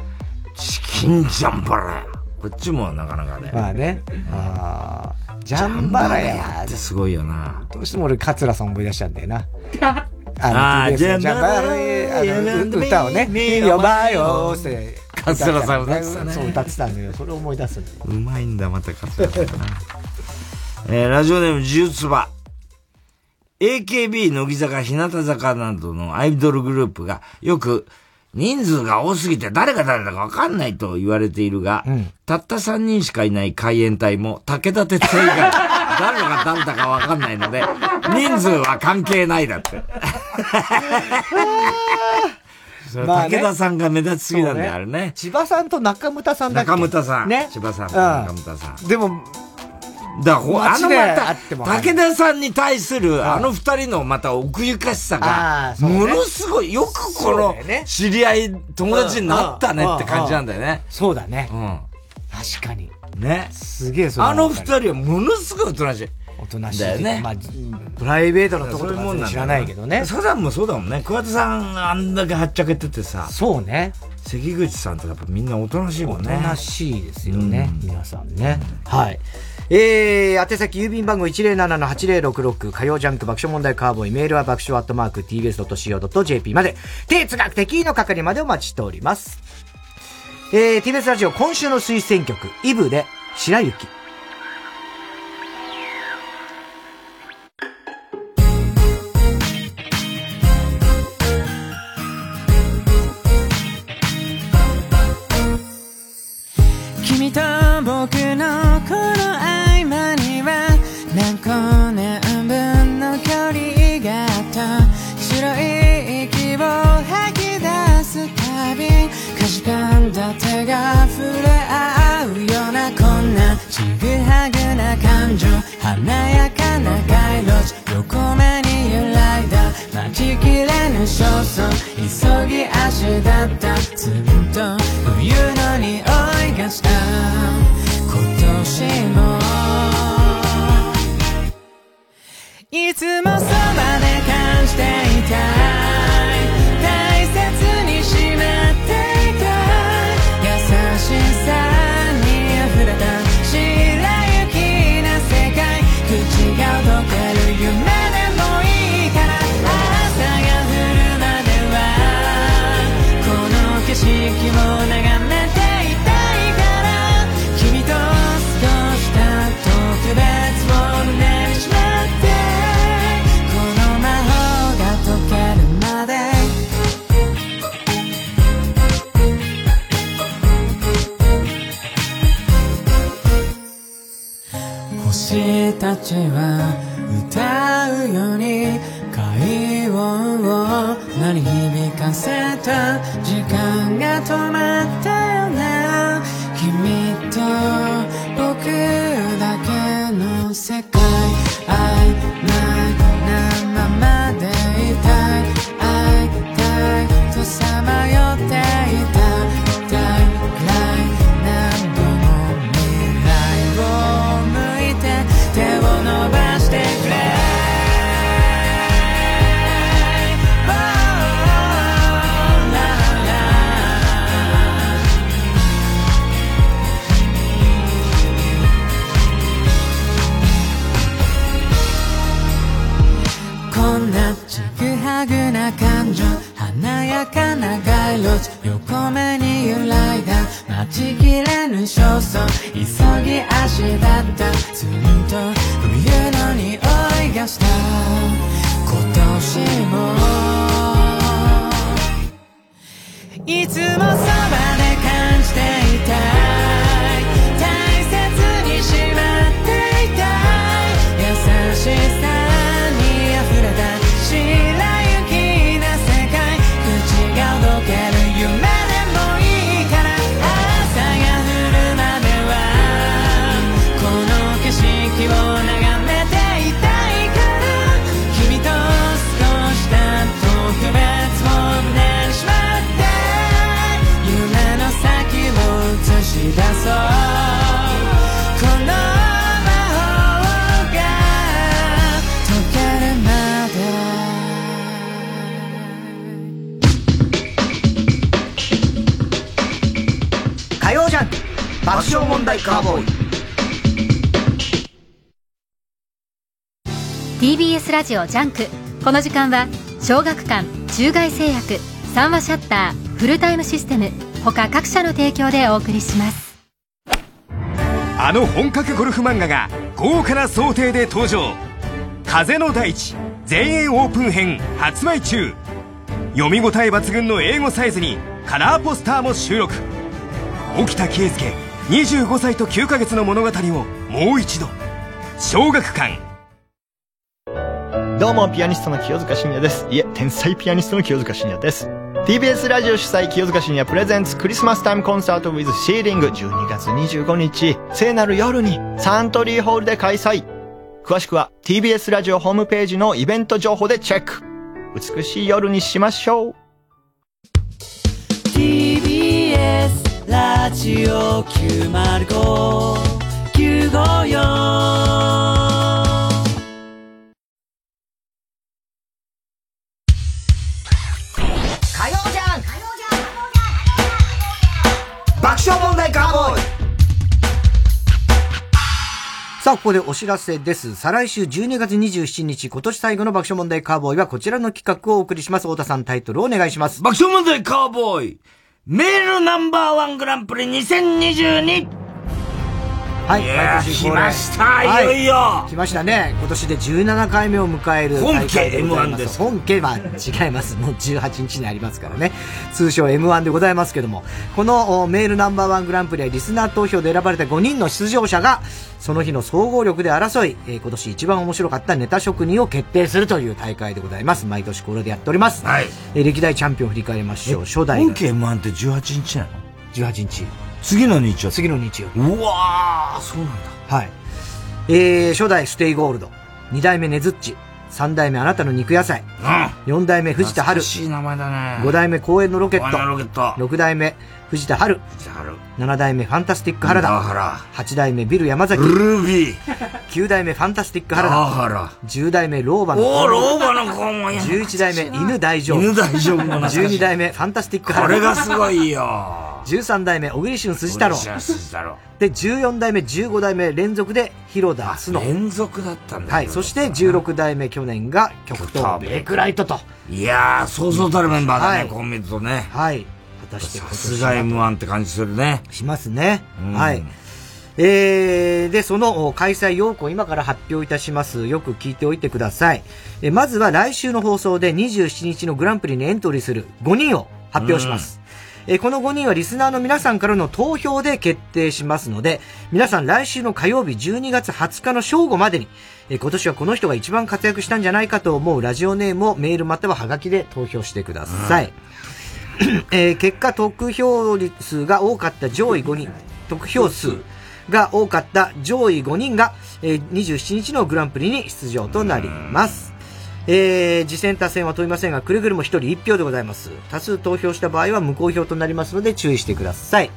チキンジャンバラヤ。こっちもなかなかね。まあね。ああ、ジャンバラヤってすごいよな。どうしても俺、桂さん思い出しちゃうんだよな。あー TBS のジャンジャン歌をね、ねよばよって。桂さん歌ってたねそう、歌ってたんだよ。それを思い出すんだようまいんだ、また桂さん。えーラジオネーム、ジューツバ。AKB、乃木坂、日向坂などのアイドルグループがよく人数が多すぎて誰が誰だかわかんないと言われているが、たった3人しかいない海援隊も武田鉄矢以外誰が誰だかわかんないので、人数は関係ないだって。あね武田さんが目立ちすぎなんだよ、あれね。千葉さんと中村さんだっけ？中村さん。ね。千葉さん。うん中村さん。でも、だからほ、あのまた、武田さんに対する、あの二人のまた奥ゆかしさあが、ものすごい、よくこの知り合い、友達になったねって感じなんだよね。そうだね。うん。確かに。ね。すげえそれはあの二人はものすごいおとなしい。おとなしい。だよねまあ、プライベートのところも知らないけどね。サザンもそうだもんね。桑田さんがあんだけはっちゃけててさ。そうね。関口さんとかやっぱみんなおとなしいもんね。おとなしいですよね。皆さんね。はい。えー、宛先郵便番号107-8066火曜ジャンク爆笑問題カーボーイメールは爆笑アットマーク tbs.co.jp まで哲学的の係までお待ちしております。えー、TBS ラジオ今週の推薦曲イブで白雪。ちぐはぐな感情華やかな街路地横目に揺らいだ。待ちきれぬ焦燥。急ぎ足だった。ずっと冬の匂いがした。今年も。いつもそばで感じていた。ちは歌うように快音を鳴り響かせた時間が止まったよな君と僕だけ。やかな街路樹横目に揺らいだ。待ちきれぬ焦燥急ぎ足だったずっと冬の匂いがした。今年も。いつもそばで感じていた。爆笑問題カーボーイ。TBS ラジオジャンク。この時間は小学館中外製薬三和シヤッターフルタイムシステム。他各社の提供でお送りします。あの本格ゴルフ漫画が豪華な装丁で登場「風の大地全英オープン編」発売中。読み応え抜群の A5サイズにカラーポスターも収録。沖田圭介25歳と9ヶ月の物語をもう一度小学館どうも、ピアニストの清塚信也です。いえ、天才ピアニストの清塚信也です。TBS ラジオ主催清塚信也プレゼンツクリスマスタイムコンサート with シーリング12月25日、聖なる夜にサントリーホールで開催。詳しくは TBS ラジオホームページのイベント情報でチェック。美しい夜にしましょう。TBS ラジオ905954火曜ジャンク爆笑問題カーボーイさあ、ここでお知らせです。再来週12月27日、今年最後の爆笑問題カーボーイはこちらの企画をお送りします。太田さんタイトルをお願いします。爆笑問題カーボーイメールナンバーワングランプリ2022はい、毎年恒例来ましたはいよいよ来ましたね。今年で17回目を迎える本家大会でございま M1 です本家は違います。もう18日にありますからね。通称 M1 でございますけども、このおメールナンバーワングランプリはリスナー投票で選ばれた5人の出場者が、その日の総合力で争い、えー今年一番面白かったネタ職人を決定するという大会でございます。毎年これでやっております。はい。えー歴代チャンピオンを振り返りましょう。初代が本家 M1 って18日なの ?18 日。次の日曜次の日曜日。うわー、そうなんだ。はい。えー、初代ステイゴールド。二代目ネズッチ。三代目あなたの肉野菜。四代目藤田春。懐かしい名前だね。五代目公園のロケット。公園のロケット六代目藤田春。藤田春。七代目ファンタスティック原田。田原八代目ビル山崎。ルービー。九代目ファンタスティック原田。田原十代目老婆のおー、老婆の子もや十一代目犬大丈夫。犬大丈夫も懐かしい十二代目ファンタスティック原田。これがすごいよ。十三代目小栗旬辻太郎。で、14代目、15代目連続で広田須野。連続だったんだ。はい。そして16代目去年が極東ベイクライトと。いやー、そうそうたるメンバーだね、はいこう見るとね。はい。果たして今さ年すが M1 って感じするね。しますね。うんはい。えー、で、そのお開催要項今から発表いたします。よく聞いておいてください。えまずは来週の放送で27日のグランプリにエントリーする5人を発表します。えーこの5人はリスナーの皆さんからの投票で決定しますので、皆さん来週の火曜日12月20日の正午までに、えー今年はこの人が一番活躍したんじゃないかと思うラジオネームをメールまたはハガキで投票してください。えー結果、得票率が多かった上位5人、得票数が多かった上位5人が、えー27日のグランプリに出場となります。えー、次戦多戦は問いませんが、くれぐれも1人1票でございます。多数投票した場合は無効票となりますので注意してください。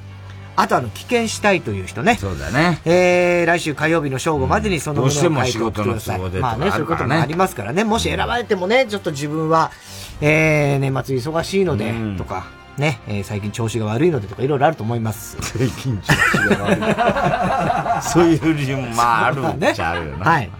あとあの、棄権したいという人ね。そうだね。えー、来週火曜日の正午までにそのどうしても書いて送ってくださいまあね、そういうこともありますからね。もし選ばれてもね、ちょっと自分は、えー、年末忙しいので、とか、ね、えー最近調子が悪いのでとか、いろいろあると思います。最近調子が悪い。そういう理由もまああるっちゃあるよな。はい。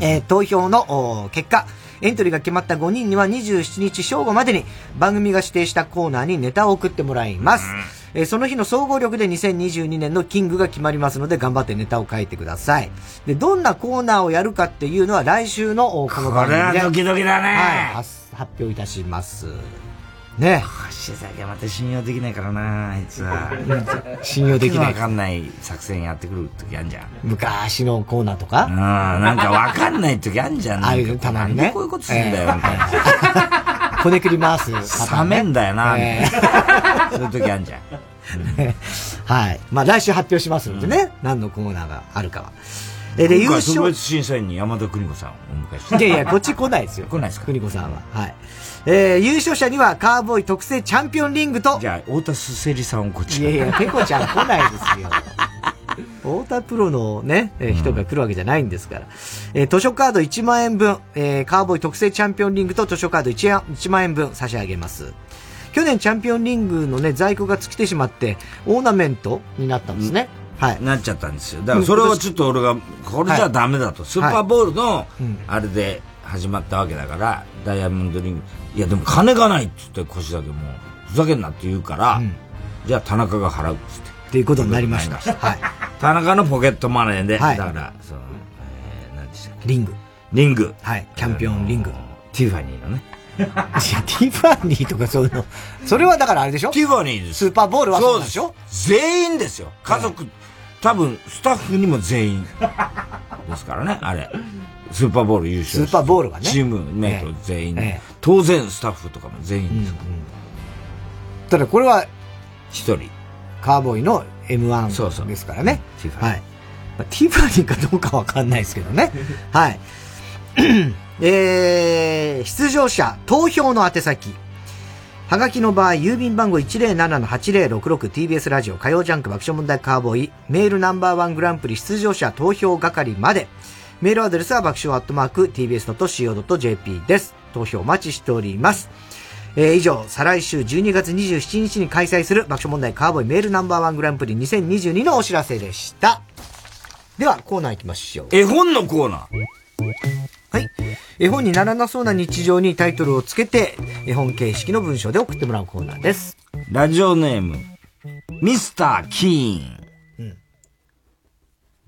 えー投票の結果、エントリーが決まった5人には27日正午までに番組が指定したコーナーにネタを送ってもらいます。えーその日の総合力で2022年のキングが決まりますので頑張ってネタを書いてください。で、どんなコーナーをやるかっていうのは来週のおこの番組で。これはドキドキだねはい、発発表いたします。ね。橋崎はまた信用できないからな、あいつは。信用できないわかんない作戦やってくる時あんじゃん。昔のコーナーとか？うん、なんかわかんない時あんじゃん。ああいうたまにねこういうことするんだよ、みたいな。こねくり回すパター冷めんだよな、みえたいな。そういう時あんじゃん。はい。まあ来週発表しますのでね、何のコーナーがあるかは。えで、優今回特勝。別審査員に山田邦子さんをお迎えして。いやいや、こっち来ないですよ。来ないですか？邦子さんは。はい。えー、優勝者にはカーボーイ特製チャンピオンリングと。じゃあ、太田すせりさんをこっちいやいや、ペコちゃん来ないですよ。太田プロのね、えー人が来るわけじゃないんですから。えー図書カード1万円分、えーカーボーイ特製チャンピオンリングと図書カード 1, 円1万円分差し上げます。去年チャンピオンリングのね、在庫が尽きてしまって、オーナメントになったんですね。はい。なっちゃったんですよ。だからそれをちょっと俺が、これじゃダメだと。スーパーボールの、あれで始まったわけだから、ダイヤモンドリング。いやでも金がないっつって腰だけもう、ふざけんなって言うから、じゃあ田中が払うっつって。っていうことになりました。はい。田中のポケットマネーで、はいだから、その、えー、何でしたっけリング。リング。はい。チャンピオンリング。ティファニーのね。ティファニーとかそういうの。それはだからあれでしょ？ティファニーです。スーパーボールはそうでしょ？全員ですよ。家族、多分、スタッフにも全員。ですからね、あれ。スーパーボール優勝。スーパーボールがねチームメイト全員。ええ当然、スタッフとかも全員です。ただこれは、一人。カーボーイの M1 ですからね。はい。まあティファニーかどうかわかんないですけどね。はい。えー、出場者、投票の宛先。はがきの場合、郵便番号 107-8066TBS ラジオ火曜ジャンク爆笑問題カーボーイ、メールナンバーワングランプリ出場者投票係まで。メールアドレスは爆笑アットマーク tbs.co.jp です。投票お待ちしております。えー以上、再来週12月27日に開催する爆笑問題カーボーイメールナンバーワングランプリ2022のお知らせでした。では、コーナー行きましょう。絵本のコーナー。はい。絵本にならなそうな日常にタイトルをつけて、絵本形式の文章で送ってもらうコーナーです。ラジオネーム、ミスター・キーン。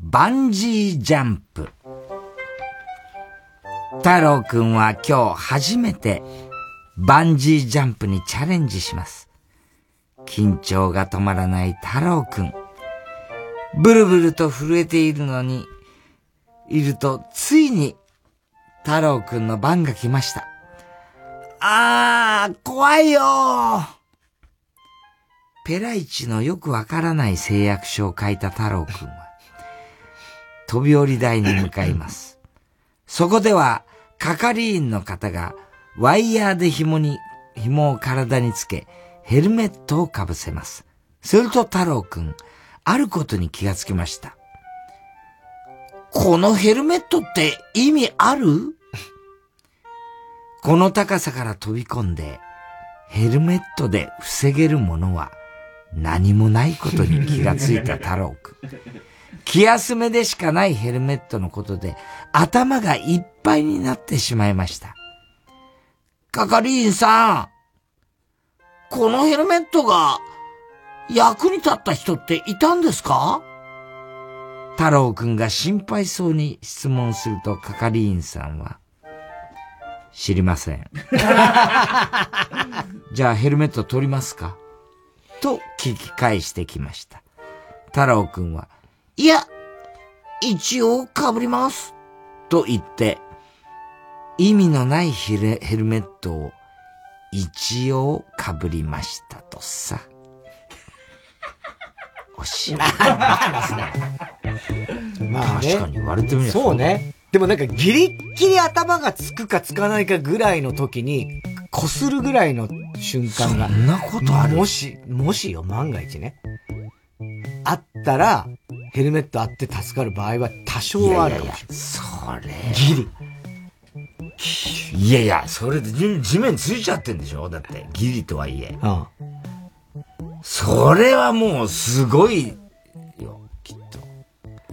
バンジージャンプ。太郎くんは今日初めてバンジージャンプにチャレンジします。緊張が止まらない太郎くん。ブルブルと震えているのに、いるとついに太郎くんの番が来ました。あー、怖いよーペライチのよくわからない誓約書を書いた太郎くんは、飛び降り台に向かいます。そこでは、係員の方が、ワイヤーで紐に、紐を体につけ、ヘルメットをかぶせます。すると太郎くん、あることに気がつきました。このヘルメットって意味ある？この高さから飛び込んで、ヘルメットで防げるものは何もないことに気がついた太郎くん。気休めでしかないヘルメットのことで頭がいっぱいになってしまいました。係員さん、このヘルメットが役に立った人っていたんですか？太郎くんが心配そうに質問すると係員さんは、知りません。じゃあヘルメット取りますか？と聞き返してきました。太郎くんは、いや、一応被ります。と言って、意味のないヘルヘルメットを一応被りましたとさ。おしまい。まあね。確かに言われてみればそうね。でもなんかギリッギリ頭がつくかつかないかぐらいの時に、擦るぐらいの瞬間が。そんなことある？もし、もしよ、万が一ね。あったら、ヘルメットあって助かる場合は多少はあるかもしれない。それ。ギリ。いやいや、それで地地面ついちゃってんでしょ？だって、ギリとはいえ。それはもうすごいよ、きっと。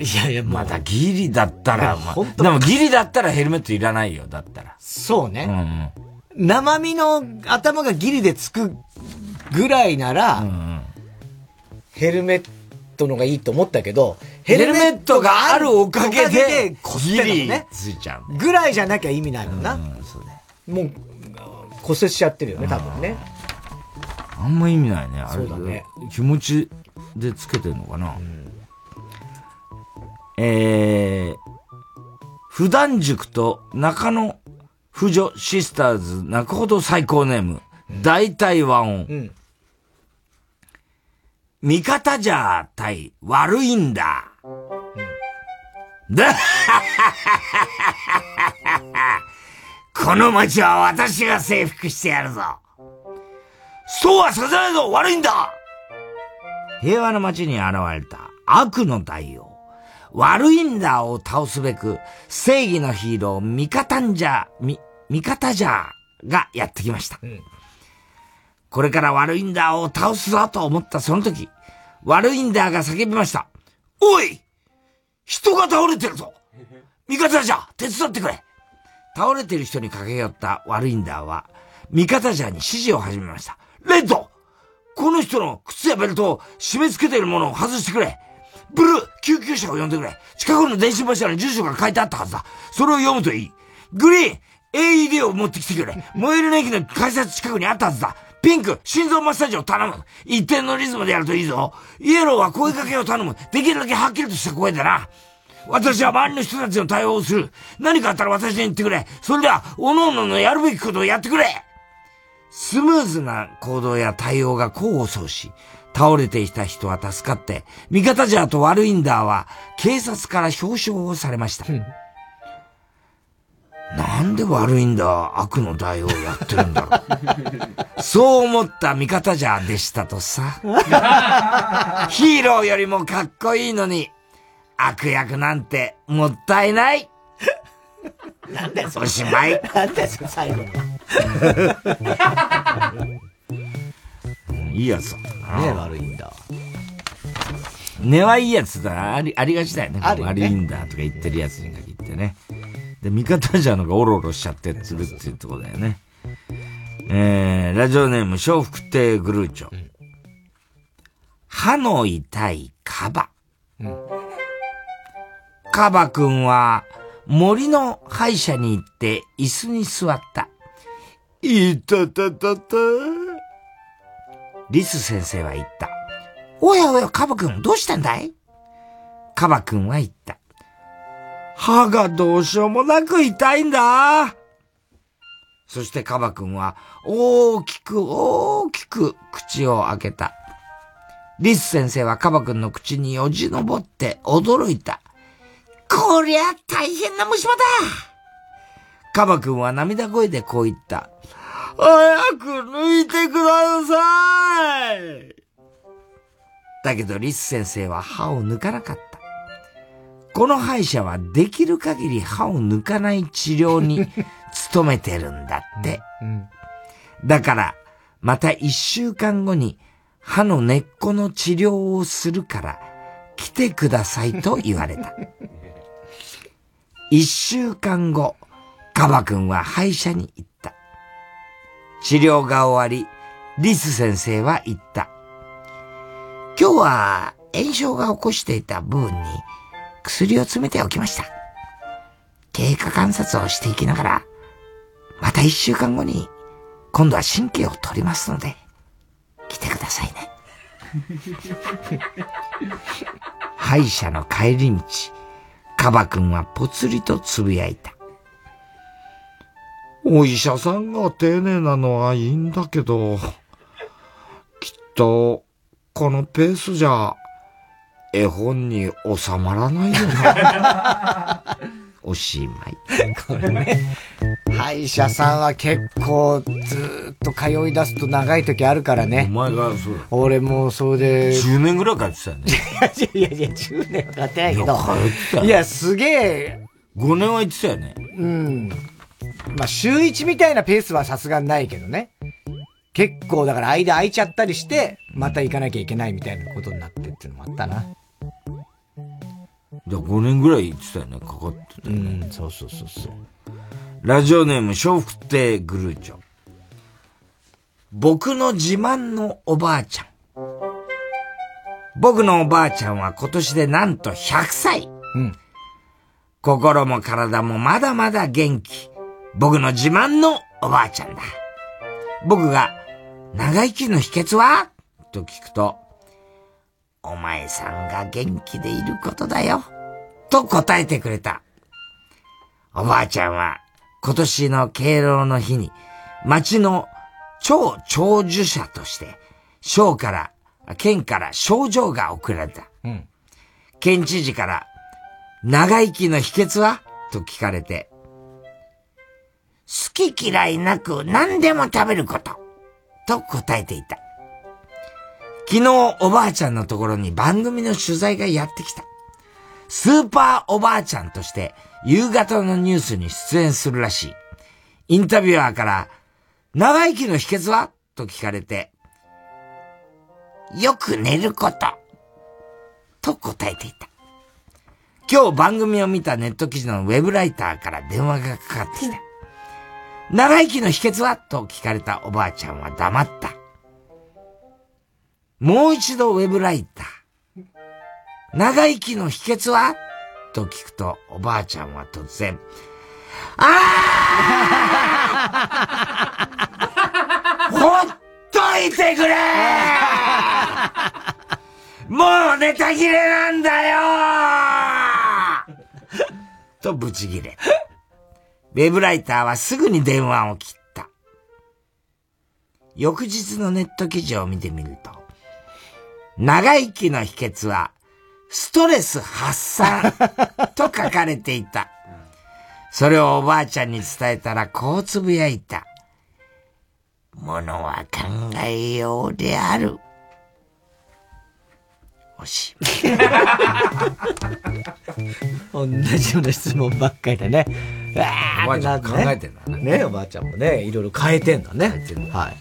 いやいや、まだギリだったら、まあでもギリだったらヘルメットいらないよ、だったら。そうね。生身の頭がギリでつくぐらいなら、ヘルメットのがいいと思ったけど、ヘルメットがあるおかげでこすってんのギリね。ついちゃう。ぐらいじゃなきゃ意味ないもんな。もう、骨折しちゃってるよね、多分ね。あんま意味ないね。あれそうだね。気持ちでつけてるのかな。えー、普段塾と中野婦女シスターズ泣くほど最高ネーム、大体和音。味方じゃ対悪いんだ。だ、この街は私が征服してやるぞ。そうはさせないぞ悪いんだ平和の街に現れた悪の大王。悪いんだを倒すべく、正義のヒーロー、味方んじゃ、み、味方じゃがやってきました。これから悪いんだを倒すぞと思ったその時、悪いんだが叫びました。おい人が倒れてるぞ。味方じゃ手伝ってくれ。倒れてる人に駆け寄った悪いんだは、味方じゃに指示を始めました。レッドこの人の靴やベルトを締め付けているものを外してくれ。ブルー救急車を呼んでくれ。近くの電信柱に住所が書いてあったはずだ。それを読むといい。グリーン AED を持ってきてくれ。燃える駅の改札近くにあったはずだ。ピンク心臓マッサージを頼む一定のリズムでやるといいぞイエローは声かけを頼むできるだけはっきりとした声でな私は周りの人たちの対応をする。何かあったら私に言ってくれ。それでは、各々のやるべきことをやってくれスムーズな行動や対応が功を奏し、倒れていた人は助かって、味方じゃと悪いんだは警察から表彰をされました。なんで悪いんだ悪の大王やってるんだろう。そう思った味方じゃでしたとさ。ヒーローよりもかっこいいのに、悪役なんてもったいない。なんだよ、おしまい。なんだよ、最後いいやつだな。ね悪いんだ。根はいいやつだ。あり、ありがちだよね悪いんだとか言ってるやつに限ってね。で、味方じゃのがオロオロしちゃってるっていうところだよね。えー、ラジオネーム、笑福亭グルーチョ。歯の痛いカバ。カバくんは森の歯医者に行って椅子に座った。いたたたた。リス先生は言った。おやおや、カバくん、どうしたんだい？カバくんは言った。歯がどうしようもなく痛いんだ。そしてカバくんは大きく大きく口を開けた。リス先生はカバくんの口によじ登って驚いた。こりゃ大変な虫歯だカバくんは涙声でこう言った。早く抜いてくださいだけどリス先生は歯を抜かなかった。この歯医者はできる限り歯を抜かない治療に 努めてるんだって。だから、また一週間後に歯の根っこの治療をするから来てくださいと言われた。一週間後、カバ君は歯医者に行った。治療が終わり、リス先生は言った。今日は炎症が起こしていた部分に薬を詰めておきました。経過観察をしていきながら、また一週間後に今度は神経を取りますので、来てくださいね。歯医者の帰り道、カバ君はぽつりとつぶやいた。お医者さんが丁寧なのはいいんだけど、きっと、このペースじゃ、絵本に収まらないよな。おしまい。これね、歯医者さんは結構ずーっと通い出すと長い時あるからね。お前がそうだ。俺もそうで。10年ぐらい通ってたよね。い やいやいや、10年は通ってないけど。いや通ってたよいや、すげえ。5年は行ってたよね。うん。まあ、週1みたいなペースはさすがにないけどね。結構だから間空いちゃったりして、また行かなきゃいけないみたいなことになってっていうのもあったな。じゃあ5年ぐらい行ってたよね、かかってたよね。うん、そうそうそうそう。ラジオネーム、笑福亭グルーチョ。僕の自慢のおばあちゃん。僕のおばあちゃんは今年でなんと100歳。うん。心も体もまだまだ元気。僕の自慢のおばあちゃんだ。僕が長生きの秘訣は？と聞くと、お前さんが元気でいることだよ。と答えてくれた。おばあちゃんは今年の敬老の日に町の超長寿者として、省から、県から賞状が送られた。うん。県知事から、長生きの秘訣はと聞かれて、好き嫌いなく何でも食べること。と答えていた。昨日おばあちゃんのところに番組の取材がやってきた。スーパーおばあちゃんとして夕方のニュースに出演するらしい。インタビュアーから、長生きの秘訣は？と聞かれて、よく寝ること。と答えていた。今日番組を見たネット記事のウェブライターから電話がかかってきた。長生きの秘訣は？と聞かれたおばあちゃんは黙った。もう一度ウェブライター。長生きの秘訣は？と聞くとおばあちゃんは突然、ほっといてくれもうネタ切れなんだよとブチ切れ。ウェブライターはすぐに電話を切った。翌日のネット記事を見てみると、長生きの秘訣は、ストレス発散と書かれていた。それをおばあちゃんに伝えたらこうつぶやいた。ものは考えようである。おし。同じような質問ばっかりでね。おばあちゃん考えてんだね。ね、おばあちゃんもね、いろいろ変えてんだね。はい。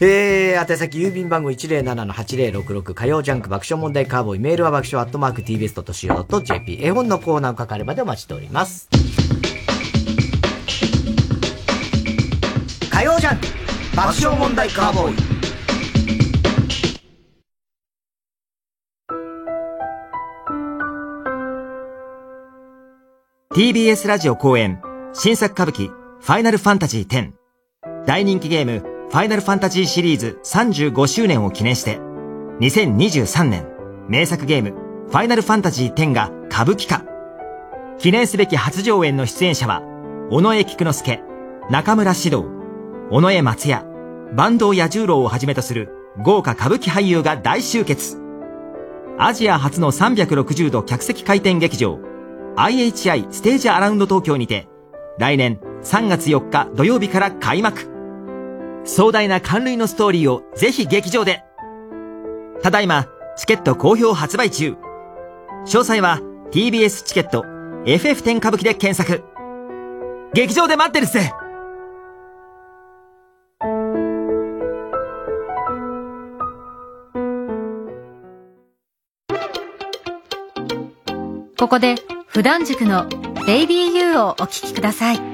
えー、宛先郵便番号107-8066火曜ジャンク爆笑問題カーボーイメールは爆笑アットマーク tbs.co.jp 絵本のコーナーを書かれまでお待ちしております。火曜ジャンク爆笑問題カーボーイ。TBS ラジオ公演新作歌舞伎ファイナルファンタジー10大人気ゲームファイナルファンタジーシリーズ35周年を記念して。2023年名作ゲームファイナルファンタジー10が歌舞伎化。記念すべき初上演の出演者は尾上菊之助中村獅童尾上松也坂東彌十郎をはじめとする豪華歌舞伎俳優が大集結。アジア初の360度客席回転劇場 IHI ステージアラウンド東京にて、来年3月4日土曜日から開幕。壮大な関類のストーリーをぜひ劇場で。ただいま、チケット好評発売中。詳細は TBS チケット FF10 歌舞伎で検索。劇場で待ってるっすここで普段塾の「ベイビーユーをお聴きください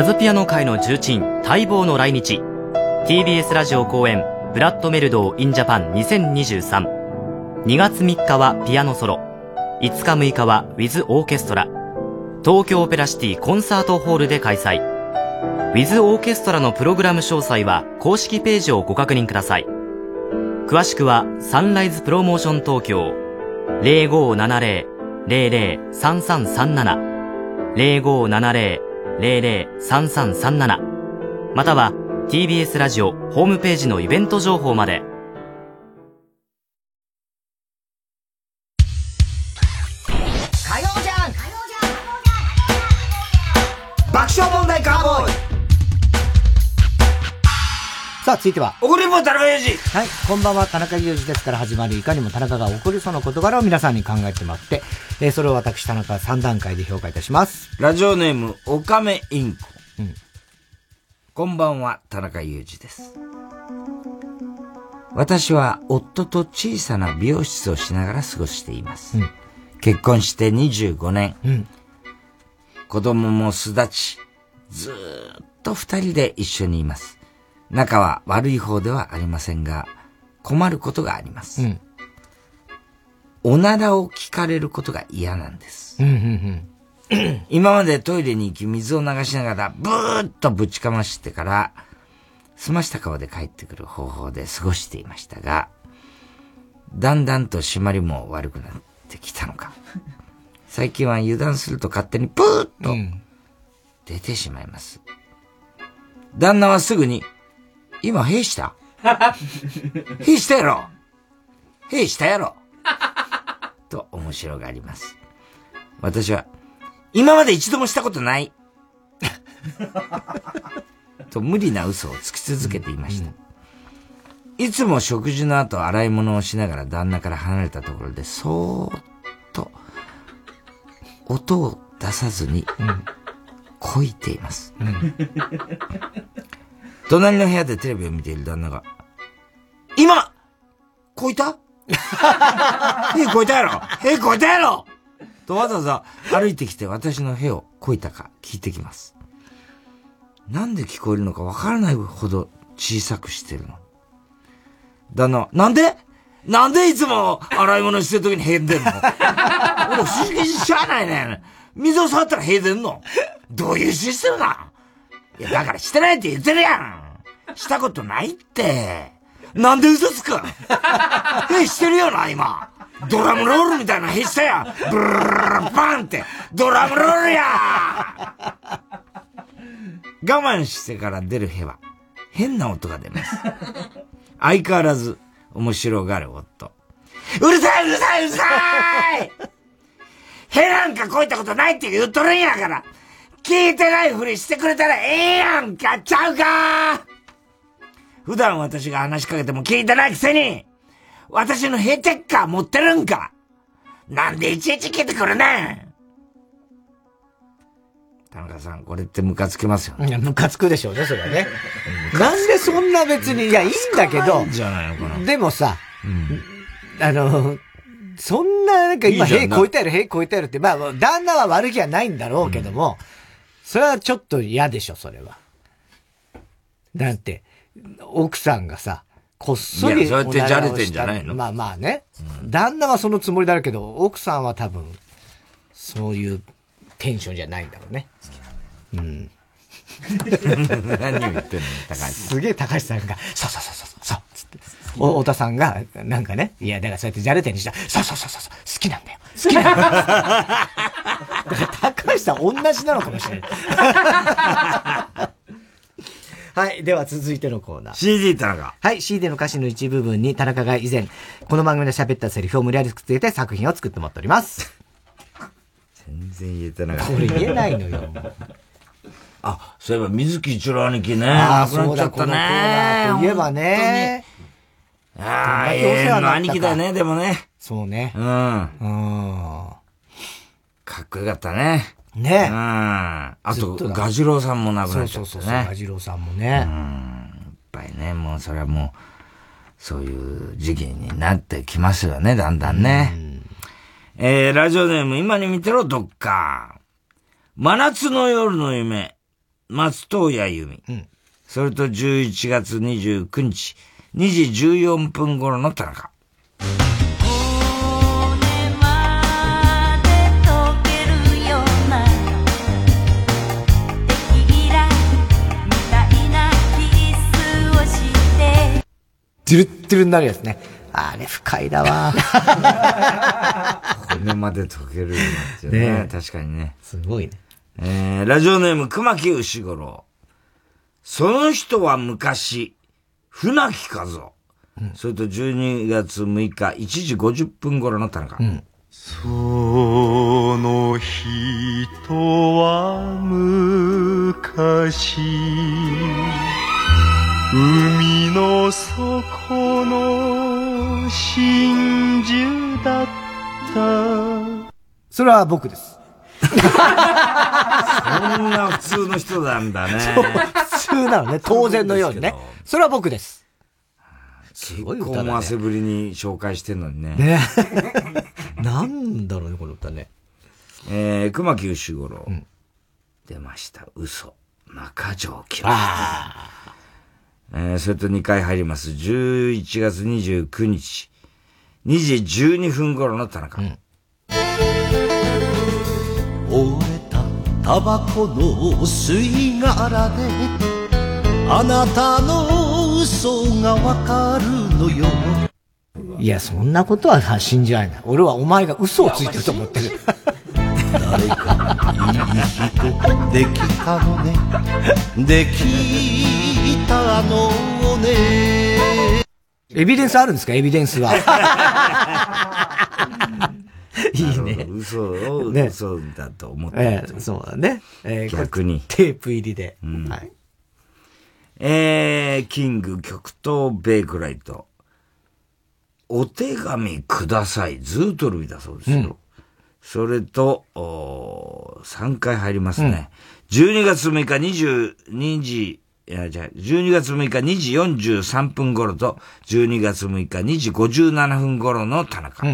ャズピアノ界の重鎮待望の来日。TBS ラジオ公演ブラッドメルドー in Japan 20232月3日はピアノソロ。5日6日は with Orchestra。東京オペラシティコンサートホールで開催。 with Orchestra のプログラム詳細は公式ページをご確認ください。詳しくはサンライズプロモーション東京。0570-003337 0570-003337または TBS ラジオホームページのイベント情報まで続いては。怒りんぼ田中裕二はい、こんばんは、田中裕二ですから始まる、いかにも田中が怒りそうな事柄を皆さんに考えてもらって、えーそれを私、田中3段階で評価いたします。ラジオネーム、おかめインコ。こんばんは、田中裕二です。私は夫と小さな美容室をしながら過ごしています。結婚して25年。子供も巣立ち、ずーっと二人で一緒にいます。仲は悪い方ではありませんが、困ることがあります。おならを聞かれることが嫌なんです。うん、うん、今までトイレに行き水を流しながらブーッとぶちかましてから、済ました顔で帰ってくる方法で過ごしていましたが、だんだんと締まりも悪くなってきたのか。最近は油断すると勝手にブーッと出てしまいます。旦那はすぐに、今、兵した 兵したやろ？兵したやろ？と面白がります。私は、今まで一度もしたことない。と無理な嘘をつき続けていました。いつも食事の後洗い物をしながら旦那から離れたところで、そーっと、音を出さずに、こいています。隣の部屋でテレビを見ている旦那が、今こいた？へこいたやろ？へこいたやろ？とわざわざ歩いてきて私のへをこいたか？聞いてきます。なんで聞こえるのかわからないほど小さくしてるの？旦那は、なんで？なんでいつも洗い物してる時にへんでんの俺不思議しゃあないね。水を触ったらへでんの？どういうシステムないや、だからしてないって言ってるやん。したことないって。なんで嘘つくへ してるよな、今。ドラムロールみたいなへしたや。ブルルルルバンって。ドラムロールや我慢してから出るへは、変な音が出ます。相変わらず、面白がる夫。うるさいうるさいうるさいへなんかこいたことないって言っとるんやから、聞いてないふりしてくれたらええやんかちゃうか普段私が話しかけても聞いてないくせに、私のヘチェッカー持ってるんかなんでいちいち聞いてくるねん田中さん、これってムカつきますよね。いや、ムカつくでしょうね、それはね。なんでそんな別に、いや、いいんだけど、じゃないのかな。でもさ、あの、そんな、なんか今、いいじゃんへ超えたやろ、へ超えたやろって、まあ、旦那は悪気はないんだろうけども、それはちょっと嫌でしょ、それは。だって、奥さんがさ、こっそりいやそうやってじゃれてんじゃないの？まあまあね、旦那はそのつもりだけど、奥さんは多分、そういうテンションじゃないんだろうね。うん。何を言ってんの高橋さんすげえ高橋さんが、そうそうそうそう、そう、つって。お、太田さんが、なんかね、いや、だからそうやってじゃれてんにしたら、そうそうそうそう好きなんだよ。好きなんだよ。高橋さん同じなのかもしれない。はい。では続いてのコーナー。CD 田中。はい。CD の歌詞の一部分に田中が以前、この番組で喋ったセリフを無理やりくっつけて作品を作ってもらっております。全然言えてなかった。これ言えないのよ。あ、そういえば水木一郎兄貴ね。ああ、そうだ、っちゃったね。ーといえばね。ああ、永遠の兄貴だよね、でもね。そうね。うん。うん。かっこよかったね。ねうん。あと、ガジロウさんも亡くなっちゃったね。そうそうそうガジロウさんもねうん。やっぱりね、もうそれはもう、そういう時期になってきますよね、だんだんね。えー、ラジオネーム、今に見てろ、どっか。真夏の夜の夢。松任谷由実。それと11月29日、2時14分頃の田中。ドゥルッドゥルになるやつね。あれ深いだわ。骨まで溶けるようになってるね。ね確かにね。すごいね。えー、ラジオネーム熊木牛五郎。その人は昔、船木和夫。それと12月6日1時50分頃の田中。その人は昔海の底の真珠だったそれは僕です。そんな普通の人なんだね。普通なのね。当然のようにね。それは僕です。結ごい歌だね構汗ぶりに紹介してんのにね。ね なんだろうね、この歌ね。えー、熊木牛五郎。出ました。嘘。中条記えー、それと2回入ります。11月29日、2時12分頃の田中。折れたタバコの吸い殻であなたの嘘がわかるのよいや、そんなことは信じられない。俺はお前が嘘をついてると思ってる。誰かいい人できたのねできたのねエビデンスあるんですか？エビデンスは。いいね。嘘をね嘘だと思ってええそうだね。えー逆に。テープ入りで。はい。えー、キング極東ベイクライト。お手紙ください。ズートルビだそうですよ。うんそれと、お3回入りますね。12月6日22時、いや、じゃあ12月6日2時43分頃と、12月6日2時57分頃の田中。お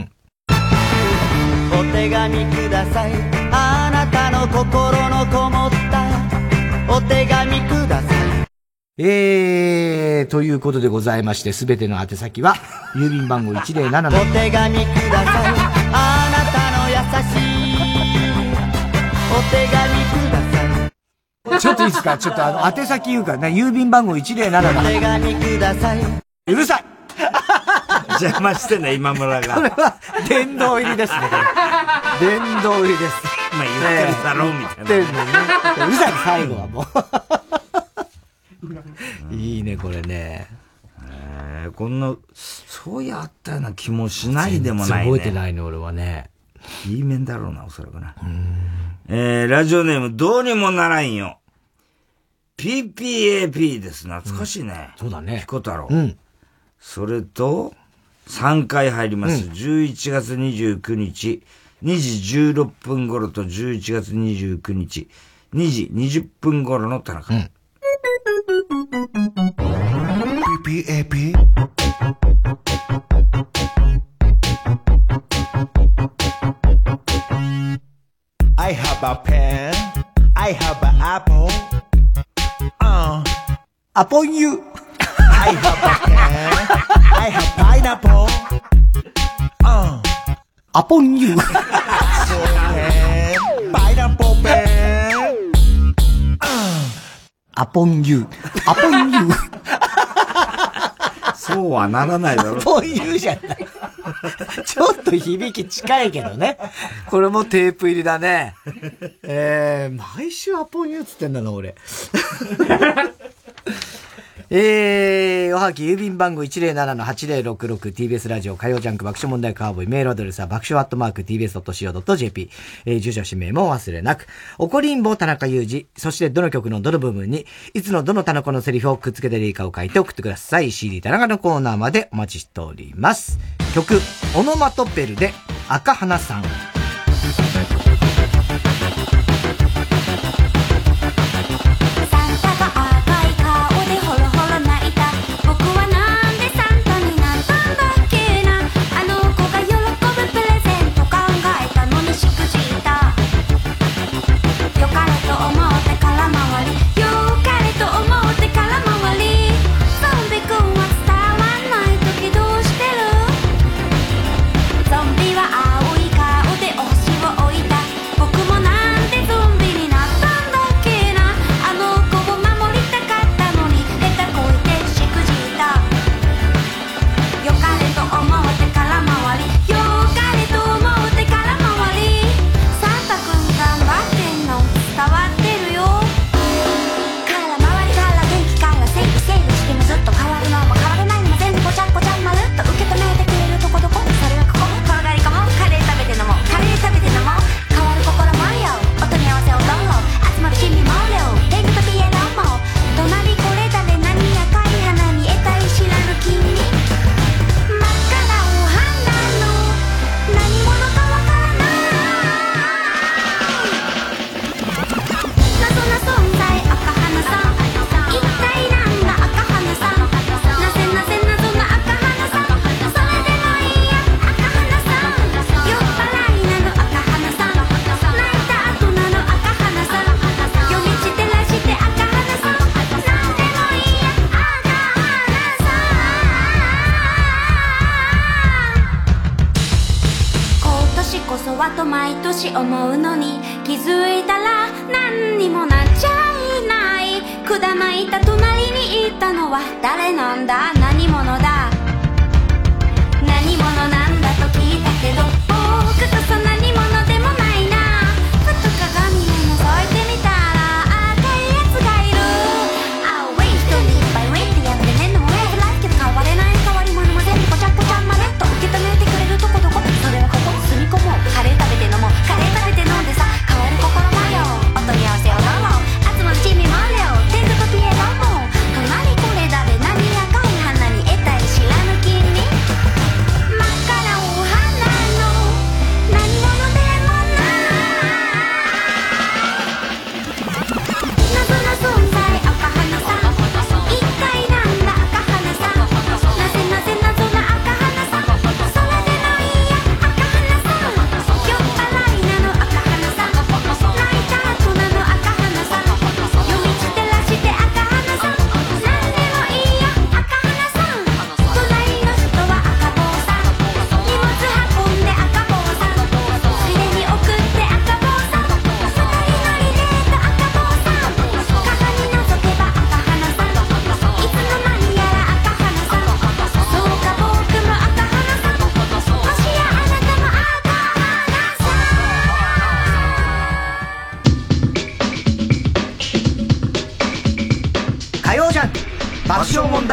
手紙ください。あなたの心のこもった。お手紙ください。えー、ということでございまして、すべての宛先は、郵便番号107の。お手紙ください。あなたの優しいちょっといいですか？ちょっとあの、宛先言うからね、郵便番号107の。お手紙くださいうるさい 邪魔してね、今村が。これは、殿堂入りですね。殿堂入りです。まあ言ってるだろうみたいな言ってるのにね。うるさい、最後はもう。いいね、これね。えーこんな、そうやったような気もしないでもないね。覚えてないね、俺はね。いい面だろうな、おそらくな。えー、ラジオネーム、どうにもならんよ。PPAP です。懐かしいね。そうだね。ピコ太郎。うん。それと、3回入ります。うん11月29日、2時16分頃と11月29日、2時20分頃の田中。PPAP I have a pen I have an apple uh, Upon you I have a pen I have pineapple uh, Upon you so pen Pineapple pen Upon you Upon you そうはならないだろう。 Upon you じゃない。 ちょっと響き近いけどね。これもテープ入りだね。えー、毎週アポンユーっつってんだな、俺。えー、おはぎ郵便番号 107-8066TBS ラジオ火曜ジャンク爆笑問題カーボイメールアドレスは爆笑アットマーク TBS.CO.JP えー、住所氏名も忘れなく。怒りんぼ田中裕二、そしてどの曲のどの部分に、いつのどの田中のセリフをくっつけていいかを書いて送ってください。CD 田中のコーナーまでお待ちしております。曲、オノマトペルで赤花さん。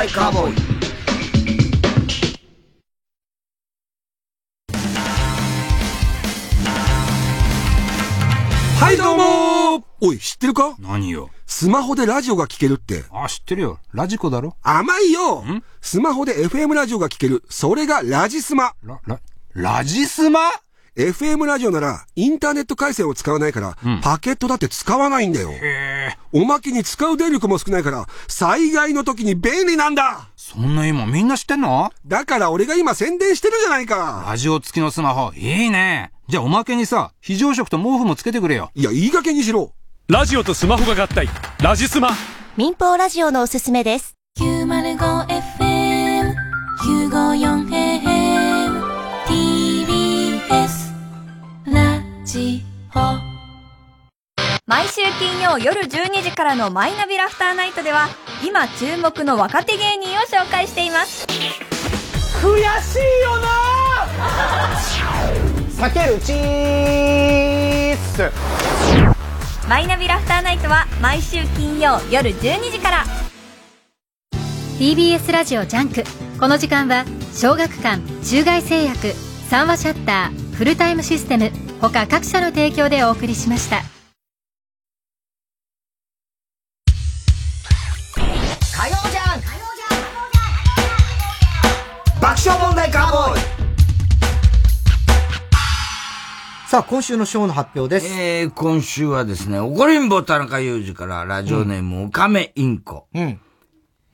笑問題カーボーイはいどうもおい、知ってるか？何よ。スマホでラジオが聴けるって。あ、知ってるよ。ラジコだろ？甘いよスマホで FM ラジオが聴ける。それがラジスマ。ラ、ラ、ラジスマ？?FM ラジオなら、インターネット回線を使わないから、パケットだって使わないんだよ。おまけに使う電力も少ないから、災害の時に便利なんだそんな今みんな知ってんの？だから俺が今宣伝してるじゃないかラジオ付きのスマホ、いいね。じゃあおまけにさ、非常食と毛布もつけてくれよ。いや、いい加減にしろ。ラジオとスマホが合体。ラジスマ。民放ラジオのおすすめです。905FM 954AM ジオ毎週金曜夜12時からのマイナビラフターナイトでは今注目の若手芸人を紹介しています。悔しいよな。避けるチースマイナビラフターナイトは毎週金曜夜12時から。TBS ラジオジャンク。この時間は小学館中外製薬三話シャッターフルタイムシステム他各社の提供でお送りしました火曜ジャンク爆笑問題カーボーイさあ、今週のショーの発表です。えー、今週はですね、怒りんぼ田中裕二からラジオネーム、おかめインコ。うん。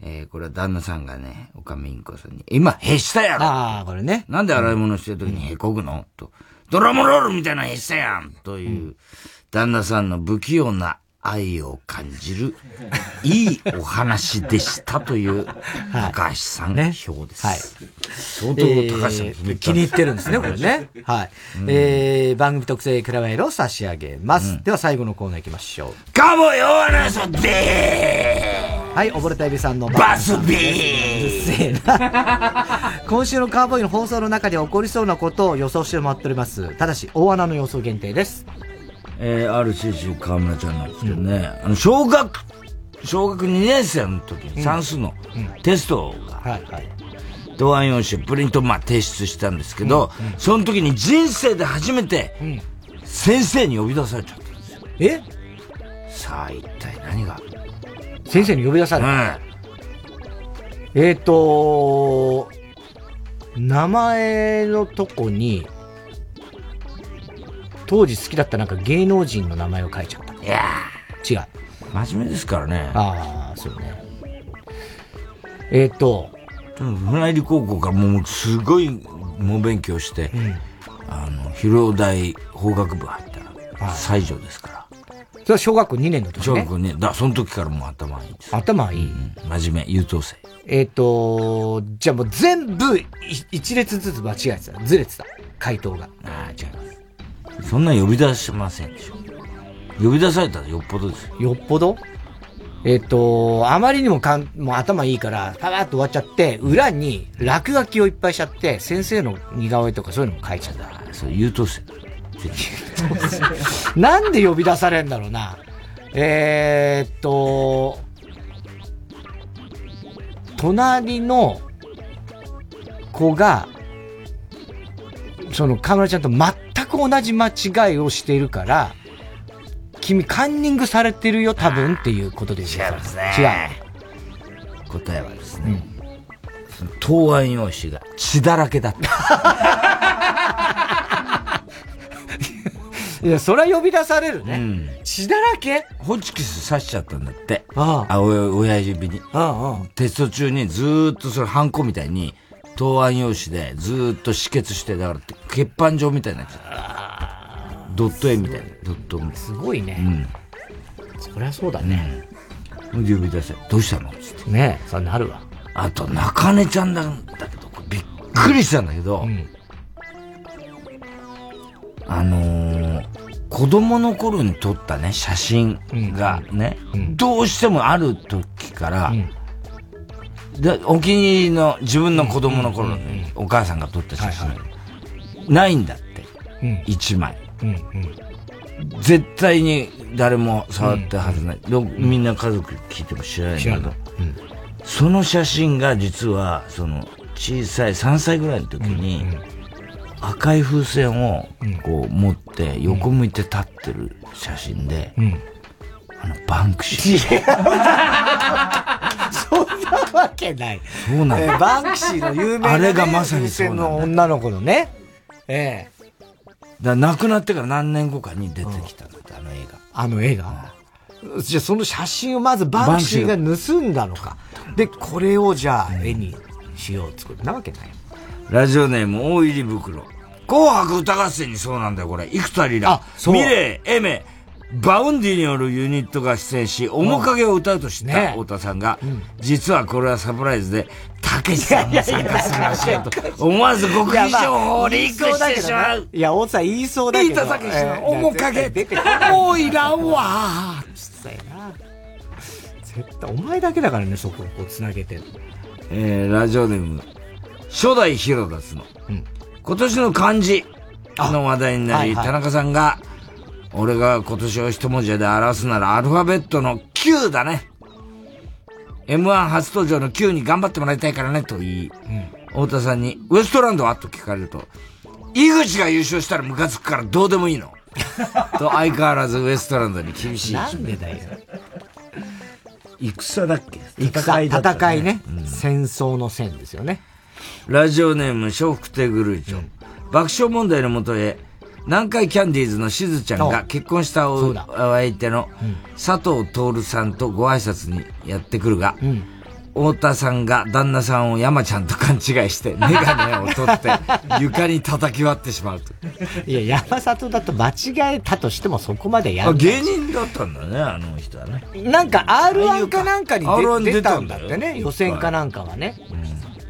えー、これは旦那さんがね、おかめインコさんに、今、へしたやろああ、これね。なんで洗い物してる時にへこくの、と。ドラムロールみたいなへしたやんという、旦那さんの不器用な愛を感じる、いいお話でしたという、高橋さん表です。はい。相当高橋さんえー気に入ってるんですね、これね。はい。えー、番組特製クラメールを差し上げます。では最後のコーナー行きましょう。かもよ話そではい、溺れたエビさんのバスビーうるせえな。今週のカーボーイの放送の中で起こりそうなことを予想してもらっております。ただし、大穴の予想限定です。えー、RCC 河村ちゃんなんですけどね、あの、小学、小学2年生の時に算数のテストが、はいはい。答案用紙をプリント、まあ、提出したんですけど、その時に人生で初めて、先生に呼び出されちゃったんですよ。え？さあ、一体何が先生に呼び出された。えっ、ー、と、名前のとこに、当時好きだったなんか芸能人の名前を書いちゃった。いや違う。真面目ですからね。ああ、そうね。えっ、ー、と、船入高校からもうすごい猛勉強して、あの、広尾大法学部入ったら、西条ですから。それは小学校2年の時ね。小学校ね。だ、その時からもう頭いいです。頭いい、真面目、優等生。えっ、と、じゃあもう全部い一列ずつ間違えてた。ずれてた。回答が。ああ、違います。そんな呼び出しませんでしょ。呼び出されたらよっぽどですよ。よっぽど？えっ、と、あまりにもかん、もう頭いいから、パパッと終わっちゃって、裏に落書きをいっぱいしちゃって、先生の似顔絵とかそういうのも書いちゃった。そう、優等生。なんで呼び出されんだろうな。えー、っと、隣の子が、その河村ちゃんと全く同じ間違いをしているから、君カンニングされてるよ、多分っていうことですよ。違いますね違う。答えはですね、その答案用紙が血だらけだった。いや、それは呼び出されるね。血だらけ？ホチキス刺しちゃったんだって。ああ、お親指に。あテスト中にずーっとそれハンコみたいに、答案用紙でずーっと止血して、だから血板状みたいになっちゃった。ドット絵みたいな。ドットすごいね。うん。そりゃそうだね。うん。呼び出せ。どうしたの？つって。ねえ、そうなるわ。あと、中根ちゃんだんだけど、びっくりしたんだけど、あのー、子供の頃に撮ったね、写真がね、どうしてもある時から、で、お気に入りの自分の子供の頃のお母さんが撮った写真、ないんだって。うん。一枚。うん絶対に誰も触ったはずない。でみんな家族聞いても知らないけど。その写真が実は、その、小さい3歳ぐらいの時に、赤い風船をこう持って横向いて立ってる写真で、あの、バンクシー。そんなわけない。そうなのえーバンクシーの有名な、ね、あれがまさにそうなのの女の子のね。ええだ亡くなってから何年後かに出てきたんだって、あの映画。あの映画？じゃあその写真をまずバンクシーが盗んだのか。で、これをじゃあ絵にしようってことなわけない。ラジオネーム大入り袋。紅白歌合戦にそうなんだよ、これ。幾田りら。ミレー、エメ、バウンディによるユニットが出演し、面影を歌うと知ったね太田さんが、実はこれはサプライズで、たけしさんも参加するらしいよと、思わず極秘情報をリークしてしまう。いや、大津さん言いそうだけど。飯田武史の面影出てこないおいらんわ。絶対、お前だけだからね、そこをこう繋げてる。えー、ラジオネーム、初代ヒロダスの、今年の漢字の話題になり、はいはい田中さんが、俺が今年を一文字で表すならアルファベットの Q だね。M1 初登場の Q に頑張ってもらいたいからね、と言い、太田さんに、ウエストランドは？と聞かれると、井口が優勝したらムカつくからどうでもいいの。と 相変わらずウエストランドに厳しい。なんでだよ。戦だっけ戦い、だった戦いね。戦争の戦ですよね。ラジオネーム、笑福亭グルーチョ。爆笑問題のもとへ、南海キャンディーズのしずちゃんが結婚したおお相手の佐藤徹さんとご挨拶にやってくるが、太田さんが旦那さんを山ちゃんと勘違いして、メガネを取って 床に叩き割ってしまうと。いや、山里だと間違えたとしてもそこまでやある。芸人だったんだね、あの人はね。なんか R1 かなんかに R1 出出た出たんだよんだってね。予選かなんかはね。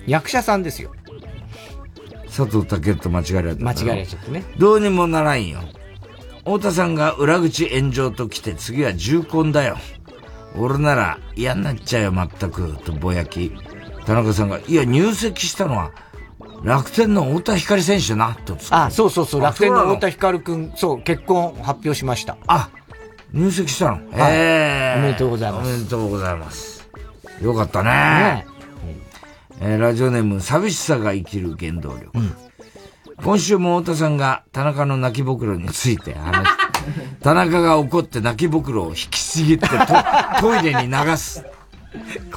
役者さんですよ。佐藤健と間違えられた。間違えられちゃってね。どうにもならんよ。太田さんが裏口炎上と来て次は重婚だよ。俺なら嫌になっちゃうよ、まったく、とぼやき。田中さんが、いや、入籍したのは楽天の太田光選手な、とあ、そうそうそう。あ楽天の太田光くん、そう、結婚発表しました。あ、入籍したの？はいええおめでとうございますおめでとうございます。よかったね。ねえーラジオネーム、寂しさが生きる原動力。今週も太田さんが田中の泣きぼくろについて話し、田中が怒って泣きぼくろを引きちぎってト トイレに流す。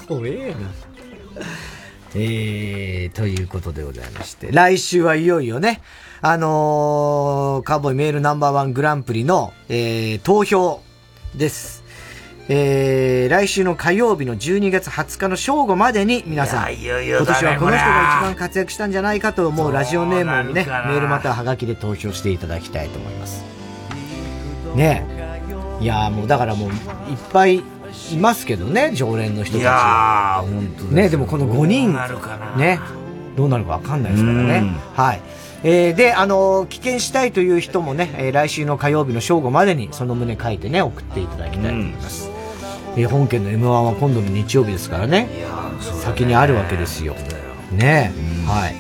怖えな。えー、ということでございまして、来週はいよいよね、あのー、カーボーイメールナンバーワングランプリの、えー、投票です。えー、来週の火曜日の12月20日の正午までに皆さん、いよいよ今年はこの人が一番活躍したんじゃないかと思うラジオネームをね、メールまたはハガキで投票していただきたいと思います。ねえ。いやーもうだからもういっぱいいますけどね、常連の人たちいやは。ー、本当ね、でもこの5人ね、どうなるかわかんないですからねうん。はい。えー、で、あのー、棄権したいという人もね、えー、来週の火曜日の正午までにその旨書いてね、送っていただきたいと思います。うん、えー、本県の M1 は今度の日曜日ですからね、先にあるわけですよ。ね、うん、はい。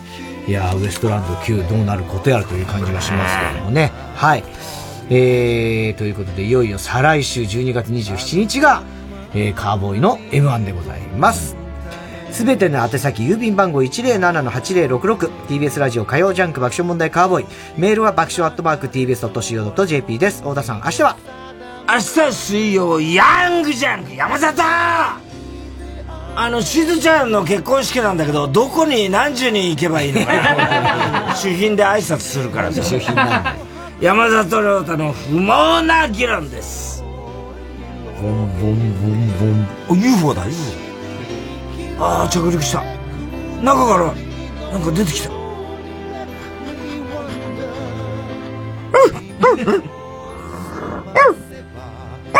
いやウエストランド9どうなることやらという感じがしますけどもね。はい。えー、ということで、いよいよ再来週12月27日が、えー、カーボーイの M1 でございます。すべての宛先、郵便番号 107-8066TBS ラジオ火曜ジャンク爆笑問題カーボーイ。メールは爆笑アットマーク TBS.CO.JP です。太田さん、明日は？明日水曜、ヤングジャンク山里あの、しずちゃんの結婚式なんだけど、どこに何時に行けばいいのかな 主賓で挨拶するからさ。主賓なんだ。山里亮太の不毛な議論です。ボンボンボンボン。お、UFO だ、UFO。ああ、着陸した。中から、なんか出てきた。こ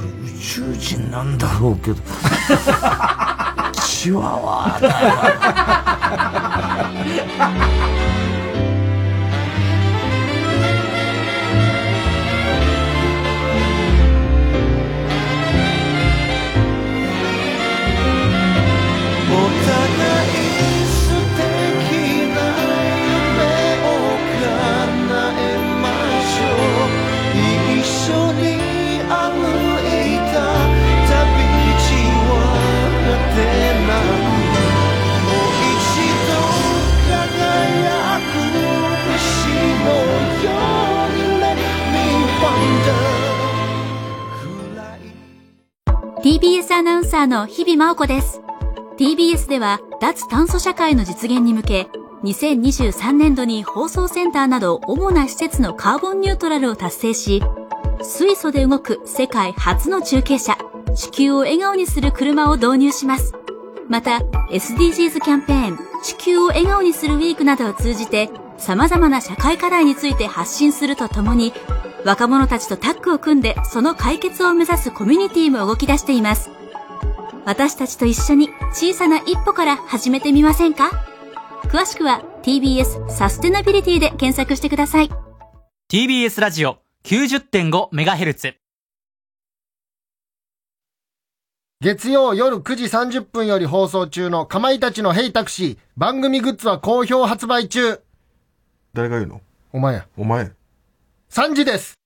れ宇宙人なん。だろうけど。チワワだよ。TBS アナウンサーの日々真央子です。TBS では脱炭素社会の実現に向け、2023年度に放送センターなど主な施設のカーボンニュートラルを達成し、水素で動く世界初の中継車、地球を笑顔にする車を導入します。また、SDGs キャンペーン、地球を笑顔にするウィークなどを通じて、様々な社会課題について発信するとともに、若者たちとタッグを組んでその解決を目指すコミュニティも動き出しています。私たちと一緒に小さな一歩から始めてみませんか？詳しくは TBS サステナビリティで検索してください。TBS ラジオ 90.5MHz 月曜夜9時30分より放送中のかまいたちのヘイタクシー番組グッズは好評発売中。誰が言うの？お前や。お前。3時です。